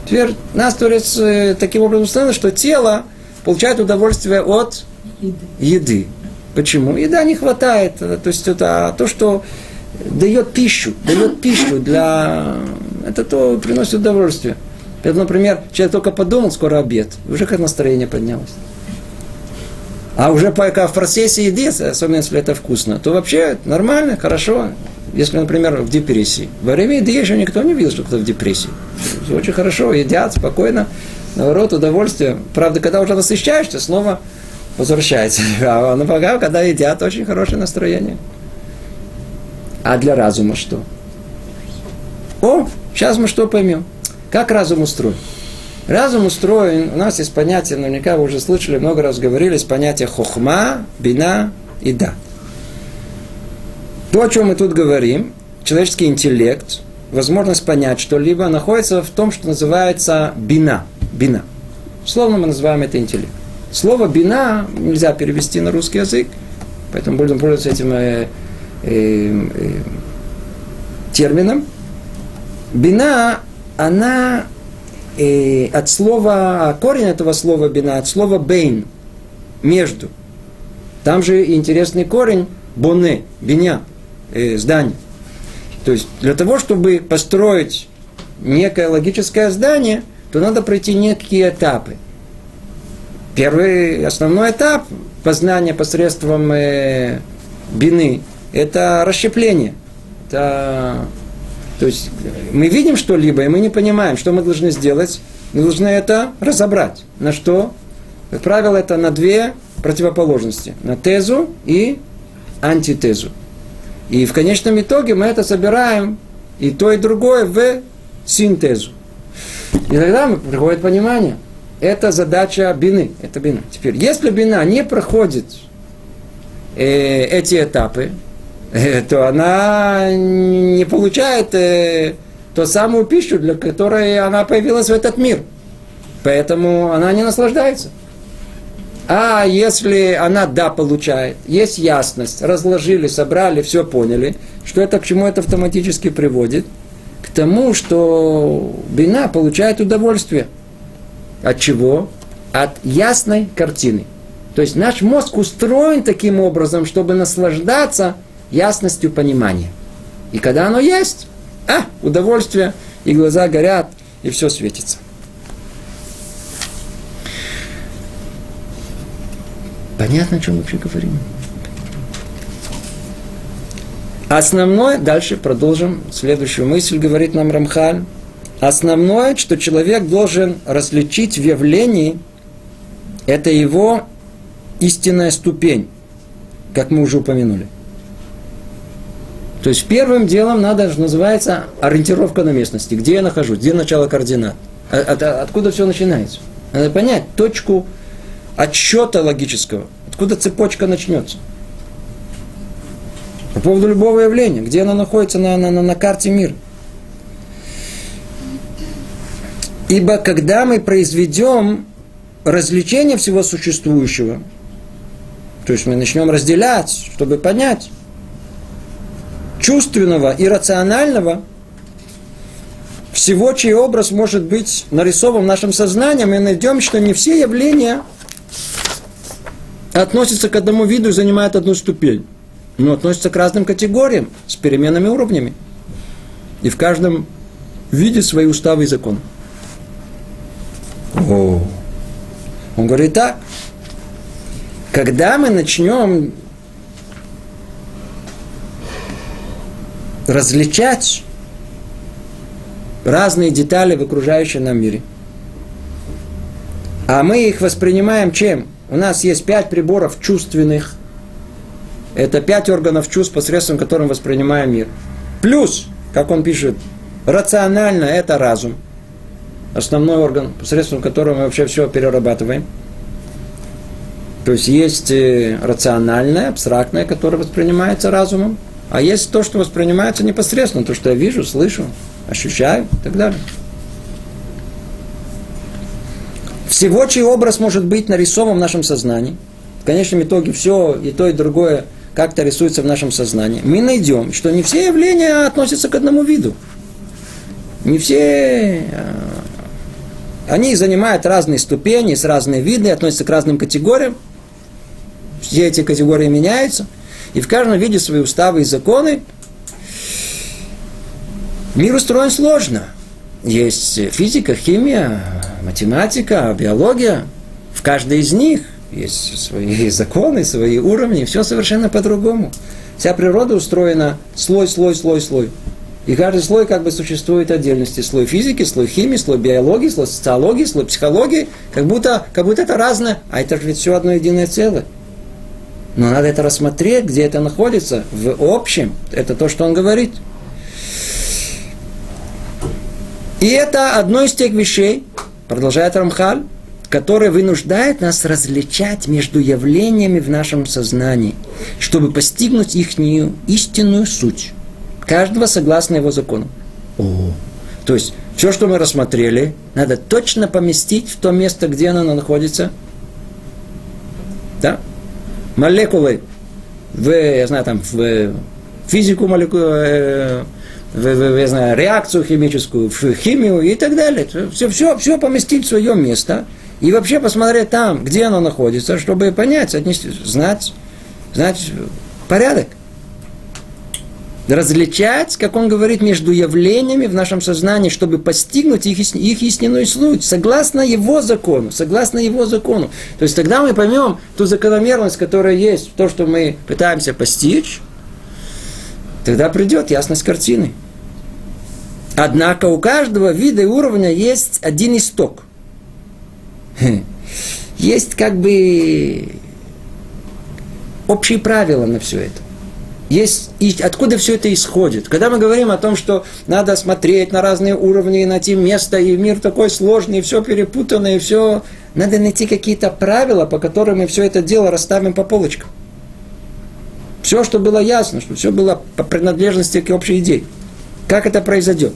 Теперь нас Творец э, таким образом установил, что тело получает удовольствие от еды. Почему? Еда не хватает. То есть это то, что дает пищу, дает пищу для... Это то приносит удовольствие. Например, человек только подумал, скоро обед, уже как настроение поднялось. А уже пока в процессе еды, особенно если это вкусно, то вообще нормально, хорошо. Если, например, в депрессии. Во время еды еще никто не видел, что кто в депрессии. Очень хорошо, едят спокойно, наоборот, удовольствие. Правда, когда уже насыщаешься, снова возвращается. А на пока, когда едят, очень хорошее настроение. А для разума что? О, сейчас мы что поймем. Как разум устроен? Разум устроен, у нас есть понятие, наверняка вы уже слышали, много раз говорили, есть понятие хохма, бина и да. То, о чем мы тут говорим, человеческий интеллект, возможность понять что-либо, находится в том, что называется бина. Бина. Словно мы называем это интеллект. Слово бина нельзя перевести на русский язык, поэтому будем пользоваться этим э, э, э, термином. Бина, она и от слова, корень этого слова бина, от слова бейн, между. Там же интересный корень боне, биня, э, здание. То есть для того, чтобы построить некое логическое здание, то надо пройти некие этапы. Первый основной этап познания посредством э, бины – это расщепление. Это то есть мы видим что-либо, и мы не понимаем, что мы должны сделать. Мы должны это разобрать. На что? Как правило, это на две противоположности. На тезу и антитезу. И в конечном итоге мы это собираем и то, и другое в синтезу. И тогда приходит понимание. Это задача бины. Это бина. Теперь, если бина не проходит э, эти этапы, то она не получает э, ту самую пищу, для которой она появилась в этот мир. Поэтому она не наслаждается. А если она да получает, есть ясность, разложили, собрали, все поняли, что это к чему это автоматически приводит? К тому, что бина получает удовольствие. От чего? От ясной картины. То есть наш мозг устроен таким образом, чтобы наслаждаться ясностью понимания. И когда оно есть, а, удовольствие, и глаза горят, и все светится. Понятно, о чем вообще говорим? Основное, дальше продолжим, следующую мысль говорит нам Рамхаль. Основное, что человек должен различить в явлении, это его истинная ступень, как мы уже упомянули. То есть первым делом надо, что называется, ориентировка на местности. Где я нахожусь, где начало координат. А, от, откуда все начинается. Надо понять точку отсчета логического. Откуда цепочка начнется. По поводу любого явления, где оно находится на, на, на, на карте мира. Ибо когда мы произведем развлечение всего существующего, то есть мы начнем разделять, чтобы понять, чувственного и рационального, всего, чей образ может быть нарисован нашим сознанием, мы найдем, что не все явления относятся к одному виду и занимают одну ступень, но относятся к разным категориям с переменными уровнями. И в каждом виде свои уставы и законы. О. Он говорит так. Когда мы начнем различать разные детали в окружающем нам мире. А мы их воспринимаем чем? У нас есть пять приборов чувственных. Это пять органов чувств, посредством которых воспринимаем мир. Плюс, как он пишет, рационально это разум. Основной орган, посредством которого мы вообще все перерабатываем. То есть есть э, рациональное, абстрактное, которое воспринимается разумом, а есть то, что воспринимается непосредственно, то, что я вижу, слышу, ощущаю и так далее. Всего, чей образ может быть нарисован в нашем сознании, в конечном итоге все и то, и другое как-то рисуется в нашем сознании, мы найдем, что не все явления относятся к одному виду. Не все... А, они занимают разные ступени, с разные виды, относятся к разным категориям. Все эти категории меняются. И в каждом виде свои уставы и законы. Мир устроен сложно. Есть физика, химия, математика, биология. В каждой из них есть свои законы, свои уровни. Все совершенно по-другому. Вся природа устроена слой, слой, слой, слой. И каждый слой как бы существует отдельности. Слой физики, слой химии, слой биологии, слой социологии, слой психологии. Как будто, как будто это разное, а это же ведь все одно единое целое. Но надо это рассмотреть, где это находится, в общем. Это то, что он говорит. И это одно из тех вещей, продолжает Рамхаль, которое вынуждает нас различать между явлениями в нашем сознании, чтобы постигнуть их истинную суть. Каждого согласно его закону. О, то есть все, что мы рассмотрели, надо точно поместить в то место, где оно находится. Молекулы в, я знаю, там, в физику молекулы, э, в, в, я знаю, реакцию химическую, в химию и так далее. Все, все, все поместить в свое место и вообще посмотреть там, где оно находится, чтобы понять, отнести, знать, знать порядок различать, как он говорит, между явлениями в нашем сознании, чтобы постигнуть их, их истинную суть, согласно его закону, согласно его закону. То есть тогда мы поймем ту закономерность, которая есть, то, что мы пытаемся постичь, тогда придет ясность картины. Однако у каждого вида и уровня есть один исток. Есть как бы общие правила на все это есть, и откуда все это исходит. Когда мы говорим о том, что надо смотреть на разные уровни, найти место, и мир такой сложный, и все перепутано, и все, надо найти какие-то правила, по которым мы все это дело расставим по полочкам. Все, что было ясно, что все было по принадлежности к общей идее. Как это произойдет?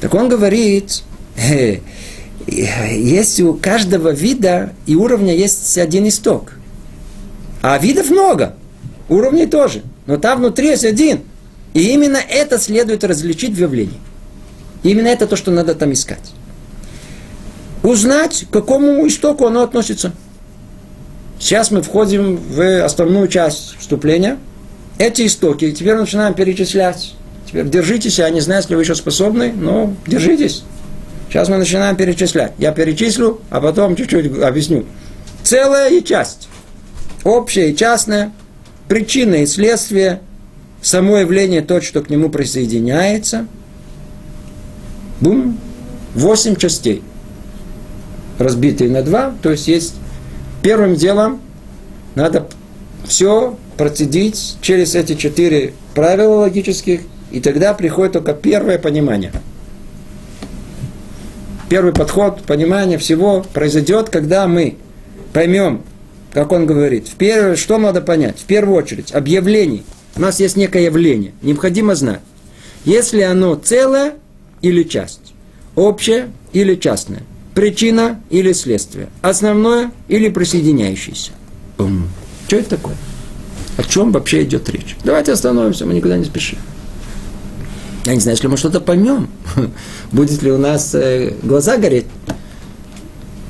Так он говорит, э, есть у каждого вида и уровня есть один исток. А видов много – Уровней тоже. Но там внутри есть один. И именно это следует различить в явлении. Именно это то, что надо там искать. Узнать, к какому истоку оно относится. Сейчас мы входим в основную часть вступления. Эти истоки теперь начинаем перечислять. Теперь держитесь, я не знаю, если вы еще способны, но держитесь. Сейчас мы начинаем перечислять. Я перечислю, а потом чуть-чуть объясню. Целая и часть. Общая и частная – причина и следствие, само явление, тот, что к нему присоединяется. Бум. Восемь частей, разбитые на два. То есть есть первым делом надо все процедить через эти четыре правила логических, и тогда приходит только первое понимание. Первый подход, понимание всего произойдет, когда мы поймем как он говорит, в первое, что надо понять? В первую очередь, объявление. У нас есть некое явление, необходимо знать. Если оно целое или часть, общее или частное, причина или следствие, основное или присоединяющееся. Бум. Что это такое? О чем вообще идет речь? Давайте остановимся, мы никуда не спешим. Я не знаю, если мы что-то поймем, будет ли у нас э, глаза гореть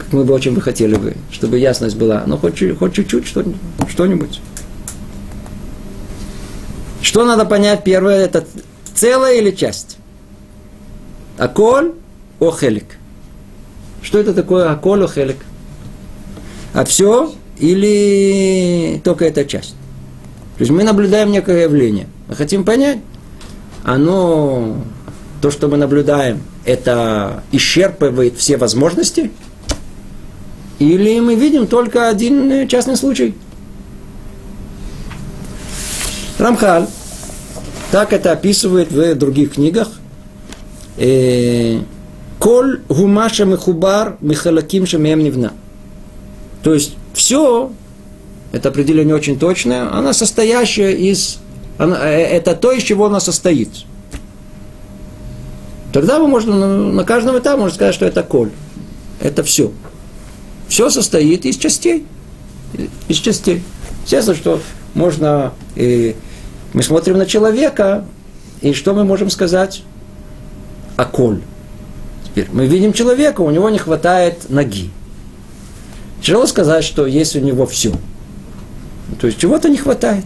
как мы бы очень бы хотели бы, чтобы ясность была, но хоть, хоть чуть-чуть что-нибудь. Что надо понять первое, это целая или часть? Аколь о хелик. Что это такое аколь о хелик? А все или только эта часть? То есть мы наблюдаем некое явление. Мы хотим понять, оно, то, что мы наблюдаем, это исчерпывает все возможности – или мы видим только один э, частный случай. Рамхаль так это описывает в других книгах. Э, Коль гумаша мехубар михалаким шамеем невна. То есть все, это определение очень точное, она состоящая из Оно, э, это то, из чего оно состоит. Тогда мы можно на каждом этапе можно сказать, что это коль. Это все. Все состоит из частей. Из частей. Естественно, что можно... И мы смотрим на человека, и что мы можем сказать? О коль. Теперь мы видим человека, у него не хватает ноги. Тяжело сказать, что есть у него все. То есть чего-то не хватает.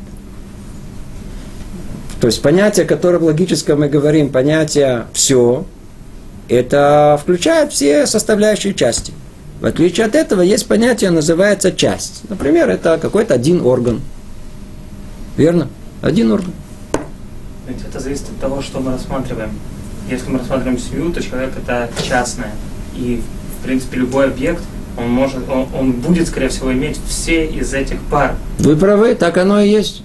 То есть понятие, которое в логическом мы говорим, понятие «все», это включает все составляющие части. В отличие от этого есть понятие, называется часть. Например, это какой-то один орган. Верно? Один орган. Ведь это зависит от того, что мы рассматриваем. Если мы рассматриваем семью, то человек это частное. И, в принципе, любой объект, он, может, он, он будет, скорее всего, иметь все из этих пар. Вы правы, так оно и есть.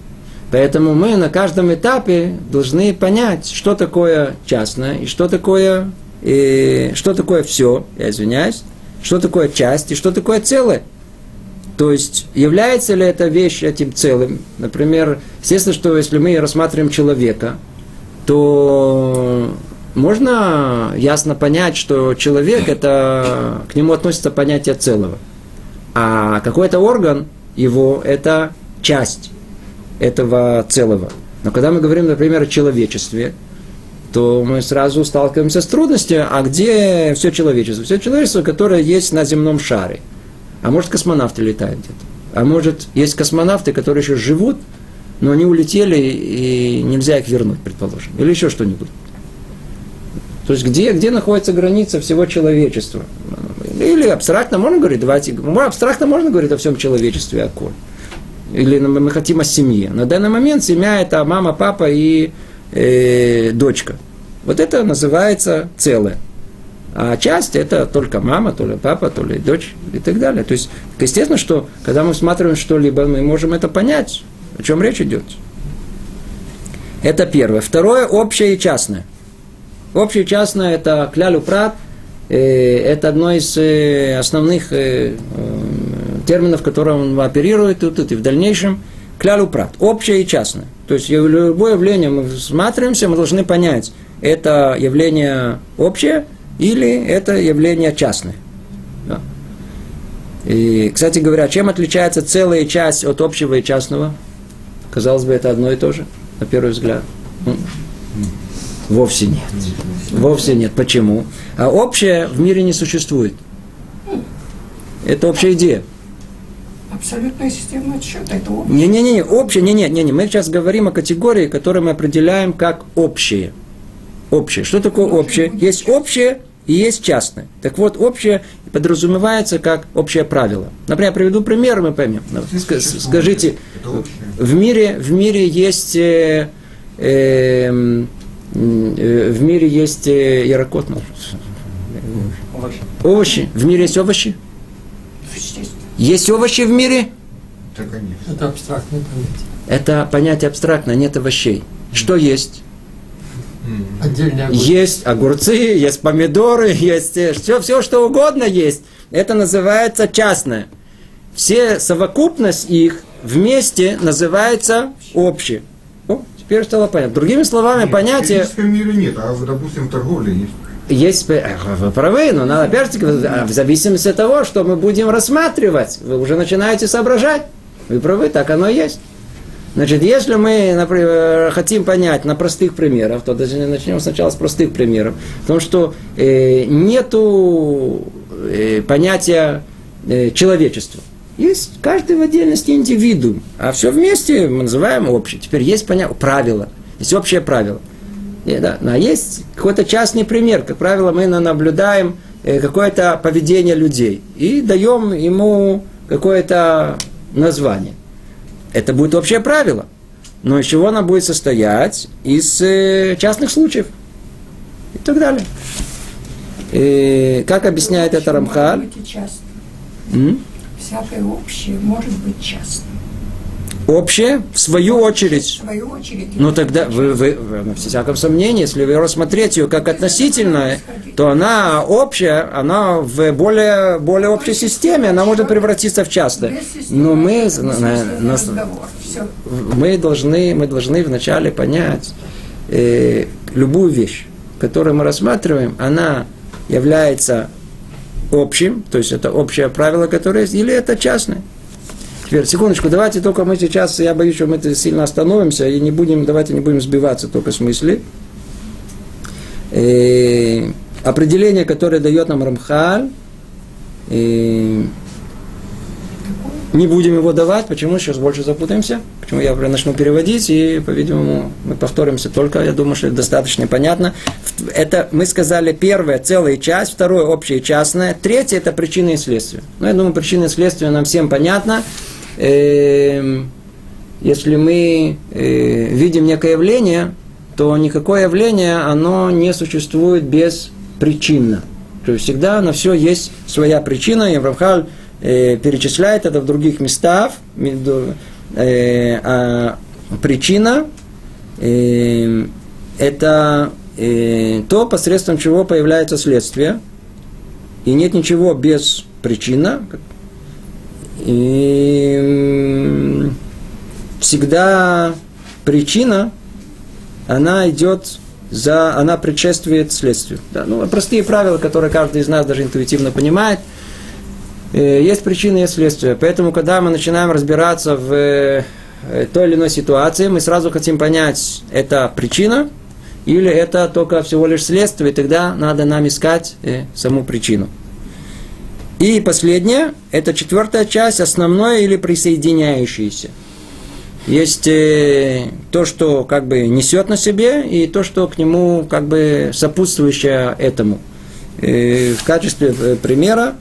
Поэтому мы на каждом этапе должны понять, что такое частное и что такое, и что такое все, я извиняюсь, что такое часть и что такое целое. То есть, является ли эта вещь этим целым? Например, естественно, что если мы рассматриваем человека, то можно ясно понять, что человек, это, к нему относится понятие целого. А какой-то орган его, это часть этого целого. Но когда мы говорим, например, о человечестве, то мы сразу сталкиваемся с трудностью, а где все человечество? Все человечество, которое есть на земном шаре. А может, космонавты летают где-то. А может, есть космонавты, которые еще живут, но они улетели, и нельзя их вернуть, предположим. Или еще что-нибудь. То есть, где, где находится граница всего человечества? Или абстрактно можно говорить, давайте, абстрактно можно говорить о всем человечестве, о коль или мы хотим о семье. На данный момент семья это мама, папа и э, дочка. Вот это называется целое. А часть это только мама, то ли папа, то ли дочь и так далее. То есть, естественно, что когда мы смотрим что-либо, мы можем это понять, о чем речь идет. Это первое. Второе, общее и частное. Общее и частное – это клялю прат, э, это одно из э, основных э, терминов, которые он оперирует тут и в дальнейшем, клялю прат, общее и частное. То есть любое явление мы всматриваемся, мы должны понять, это явление общее или это явление частное. Да. И, кстати говоря, чем отличается целая часть от общего и частного? Казалось бы, это одно и то же, на первый взгляд. Вовсе нет. Вовсе нет. Почему? А общее в мире не существует. Это общая идея абсолютная система отсчета. Это общее. Не-не-не, общее, не-не-не, мы сейчас говорим о категории, которую мы определяем как общее. Общее. Что такое общее? Есть общее и есть частное. Так вот, общее подразумевается как общее правило. Например, я приведу пример, мы поймем. Скажите, в мире, в мире есть э, э, э, в мире есть э, ярокот, ну, овощи. овощи. В мире есть овощи? Есть овощи в мире? Да, конечно. Это абстрактное понятие. Это понятие абстрактное, нет овощей. Что есть? Отдельные огурцы. Есть огурцы, есть помидоры, есть все, все, что угодно есть. Это называется частное. Все совокупность их вместе называется общее. О, теперь стало понятно. Другими словами, Нет, понятие... В мире нет, а, допустим, в торговле есть. Есть, вы правы, но надо опять же, в зависимости от того, что мы будем рассматривать, вы уже начинаете соображать. Вы правы, так оно и есть. Значит, если мы например, хотим понять на простых примерах, то даже начнем сначала с простых примеров. Потому что э, нету э, понятия э, человечества. Есть каждый в отдельности индивидуум, а все вместе мы называем общее. Теперь есть понятие правила, есть общее правило. И, да, а есть какой-то частный пример. Как правило, мы наблюдаем э, какое-то поведение людей и даем ему какое-то название. Это будет общее правило. Но из чего оно будет состоять? Из э, частных случаев. И так далее. И как объясняет это Рамхаль? Всякое общее может быть частным. Общее, в свою В очередь. свою очередь. Ну тогда, вы, вы, вы, ну, без всяком сомнении, если вы рассмотреть ее как относительная, то она общая, она в более, более общей системе, она может превратиться в частное. Но мы, бессмысленный на- на- разговор. Все. мы должны, мы должны вначале понять э, любую вещь, которую мы рассматриваем, она является общим, то есть это общее правило, которое есть, или это частное. Теперь, секундочку, давайте только мы сейчас, я боюсь, что мы это сильно остановимся и не будем, давайте не будем сбиваться только с мысли. Э, определение, которое дает нам Рамхаль, э, не будем его давать, почему сейчас больше запутаемся, почему я начну переводить, и, по-видимому, мы повторимся только, я думаю, что это достаточно понятно. Это мы сказали первое, целая часть, второе, общее и частное, третье, это причины и следствия. Ну, я думаю, причины и следствия нам всем понятно. Эм, Если мы э, видим некое явление, то никакое явление, оно не существует без причинно. То есть всегда на все есть своя причина, и Авраам э, перечисляет это в других местах. Э, а причина э, это э, то, посредством чего появляется следствие. И нет ничего без причина. И всегда причина, она идет за, она предшествует следствию. Да, ну, простые правила, которые каждый из нас даже интуитивно понимает. Э, Есть причина, есть следствие. Поэтому, когда мы начинаем разбираться в э, той или иной ситуации, мы сразу хотим понять, это причина или это только всего лишь следствие, и тогда надо нам искать э, саму причину. И последнее, это четвертая часть, основное или присоединяющееся. Есть э, то, что как бы несет на себе, и то, что к нему как бы сопутствующее этому. Э, в качестве э, примера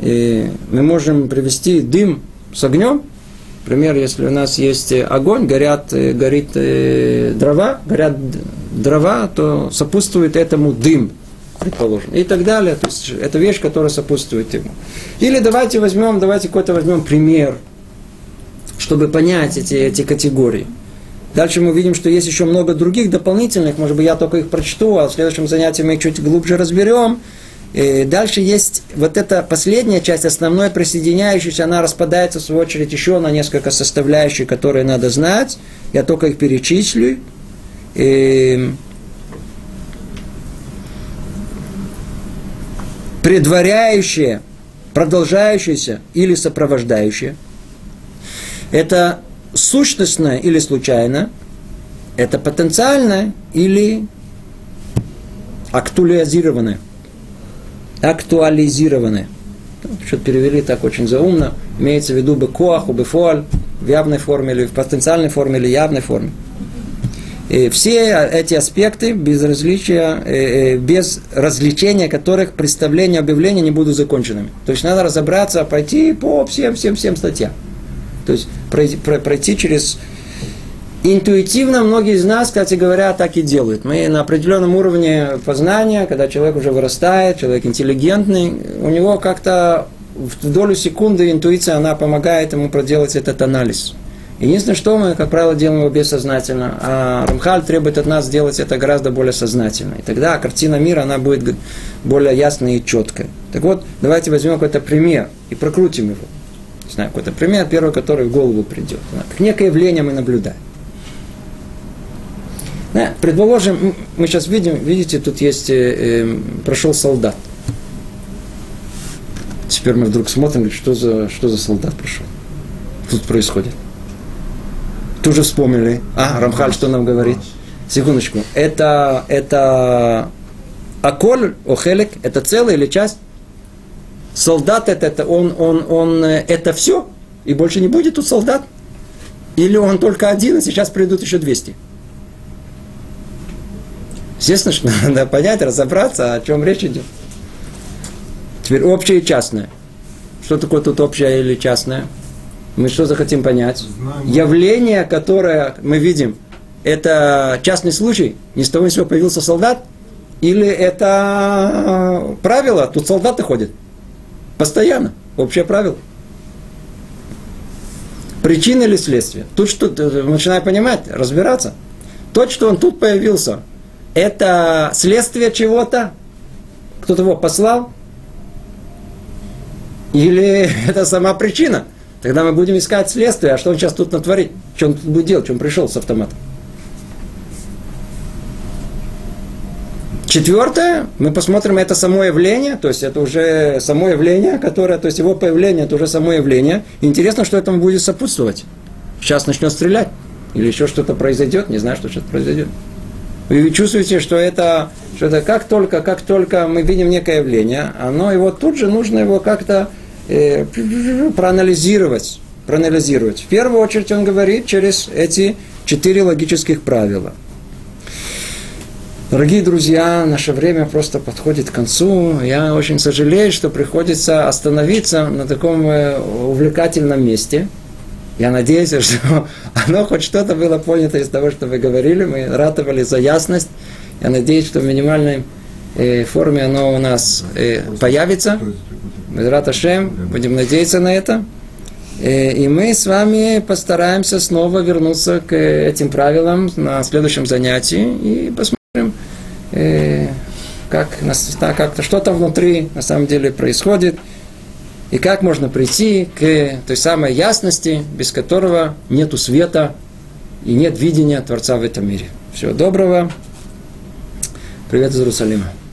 мы можем привести дым с огнем. Например, если у нас есть огонь, горят, горит дрова, горят дрова, то сопутствует этому дым, предположим, и так далее. То есть это вещь, которая сопутствует ему. Или давайте возьмем, давайте какой-то возьмем пример, чтобы понять эти, эти категории. Дальше мы видим, что есть еще много других дополнительных, может быть, я только их прочту, а в следующем занятии мы их чуть глубже разберем. И дальше есть вот эта последняя часть, основной присоединяющаяся, она распадается, в свою очередь, еще на несколько составляющих, которые надо знать. Я только их перечислю. И предваряющее, продолжающееся или сопровождающее. Это сущностное или случайно, это потенциальное или актуализированное. Актуализированное. Что-то перевели так очень заумно. Имеется в виду бы коах, бы фуаль, в явной форме или в потенциальной форме или явной форме. Все эти аспекты без различия, э, э, без развлечения которых представления, объявления не будут законченными. То есть надо разобраться, пойти по всем, всем, всем статьям. То есть пройти, про- пройти через... Интуитивно многие из нас, кстати говоря, так и делают. Мы на определенном уровне познания, когда человек уже вырастает, человек интеллигентный, у него как-то в долю секунды интуиция, она помогает ему проделать этот анализ. Единственное, что мы, как правило, делаем его бессознательно, а Рамхаль требует от нас сделать это гораздо более сознательно. И тогда картина мира, она будет более ясной и четкой. Так вот, давайте возьмем какой-то пример и прокрутим его. Не знаю, какой-то пример, первый, который в голову придет. Как некое явление мы наблюдаем. Да, предположим, мы сейчас видим, видите, тут есть, э, э, прошел солдат. Теперь мы вдруг смотрим, что за, что за солдат прошел. Тут происходит. Тут же вспомнили. А, Рамхаль что нам говорит? Секундочку. Это, это Аколь, Охелек, это целая или часть? Солдат это, это он, он, он, э, это все? И больше не будет тут солдат? Или он только один, и сейчас придут еще 200? Естественно, что надо понять, разобраться, о чем речь идет. Теперь общее и частное. Что такое тут общее или частное? Мы что захотим понять? Знаем. Явление, которое мы видим, это частный случай, ни с того ни с сего появился солдат, или это э, правило, тут солдаты ходят. Постоянно. Общее правило. Причина или следствие? Тут что, э, начинаю понимать, разбираться. То, что он тут появился, это следствие чего-то? Кто-то его послал? Или это сама причина? Тогда мы будем искать следствие, а что он сейчас тут натворит? Что он тут будет делать, он пришел с автоматом? Четвертое, мы посмотрим это само явление, то есть это уже само явление, которое, то есть его появление, это уже само явление. Интересно, что этому будет сопутствовать. Сейчас начнет стрелять, или еще что-то произойдет, не знаю, что что-то произойдет. Вы чувствуете, что это, что это как только, как только мы видим некое явление, оно его тут же нужно его как-то э, проанализировать, проанализировать. В первую очередь он говорит через эти четыре логических правила. Дорогие друзья, наше время просто подходит к концу. Я очень сожалею, что приходится остановиться на таком э, увлекательном месте. Я надеюсь, что оно хоть что-то было понято из того, что вы говорили. Мы ратовали за ясность. Я надеюсь, что в минимальной э, форме оно у нас появится. Безрат Ашем, будем надеяться на это. Э, И мы с вами постараемся снова вернуться к этим правилам на следующем занятии и посмотрим, э, как, как, что там внутри на самом деле происходит и как можно прийти к той самой ясности, без которого нету света и нет видения Творца в этом мире. Всего доброго. Привет из Иерусалима.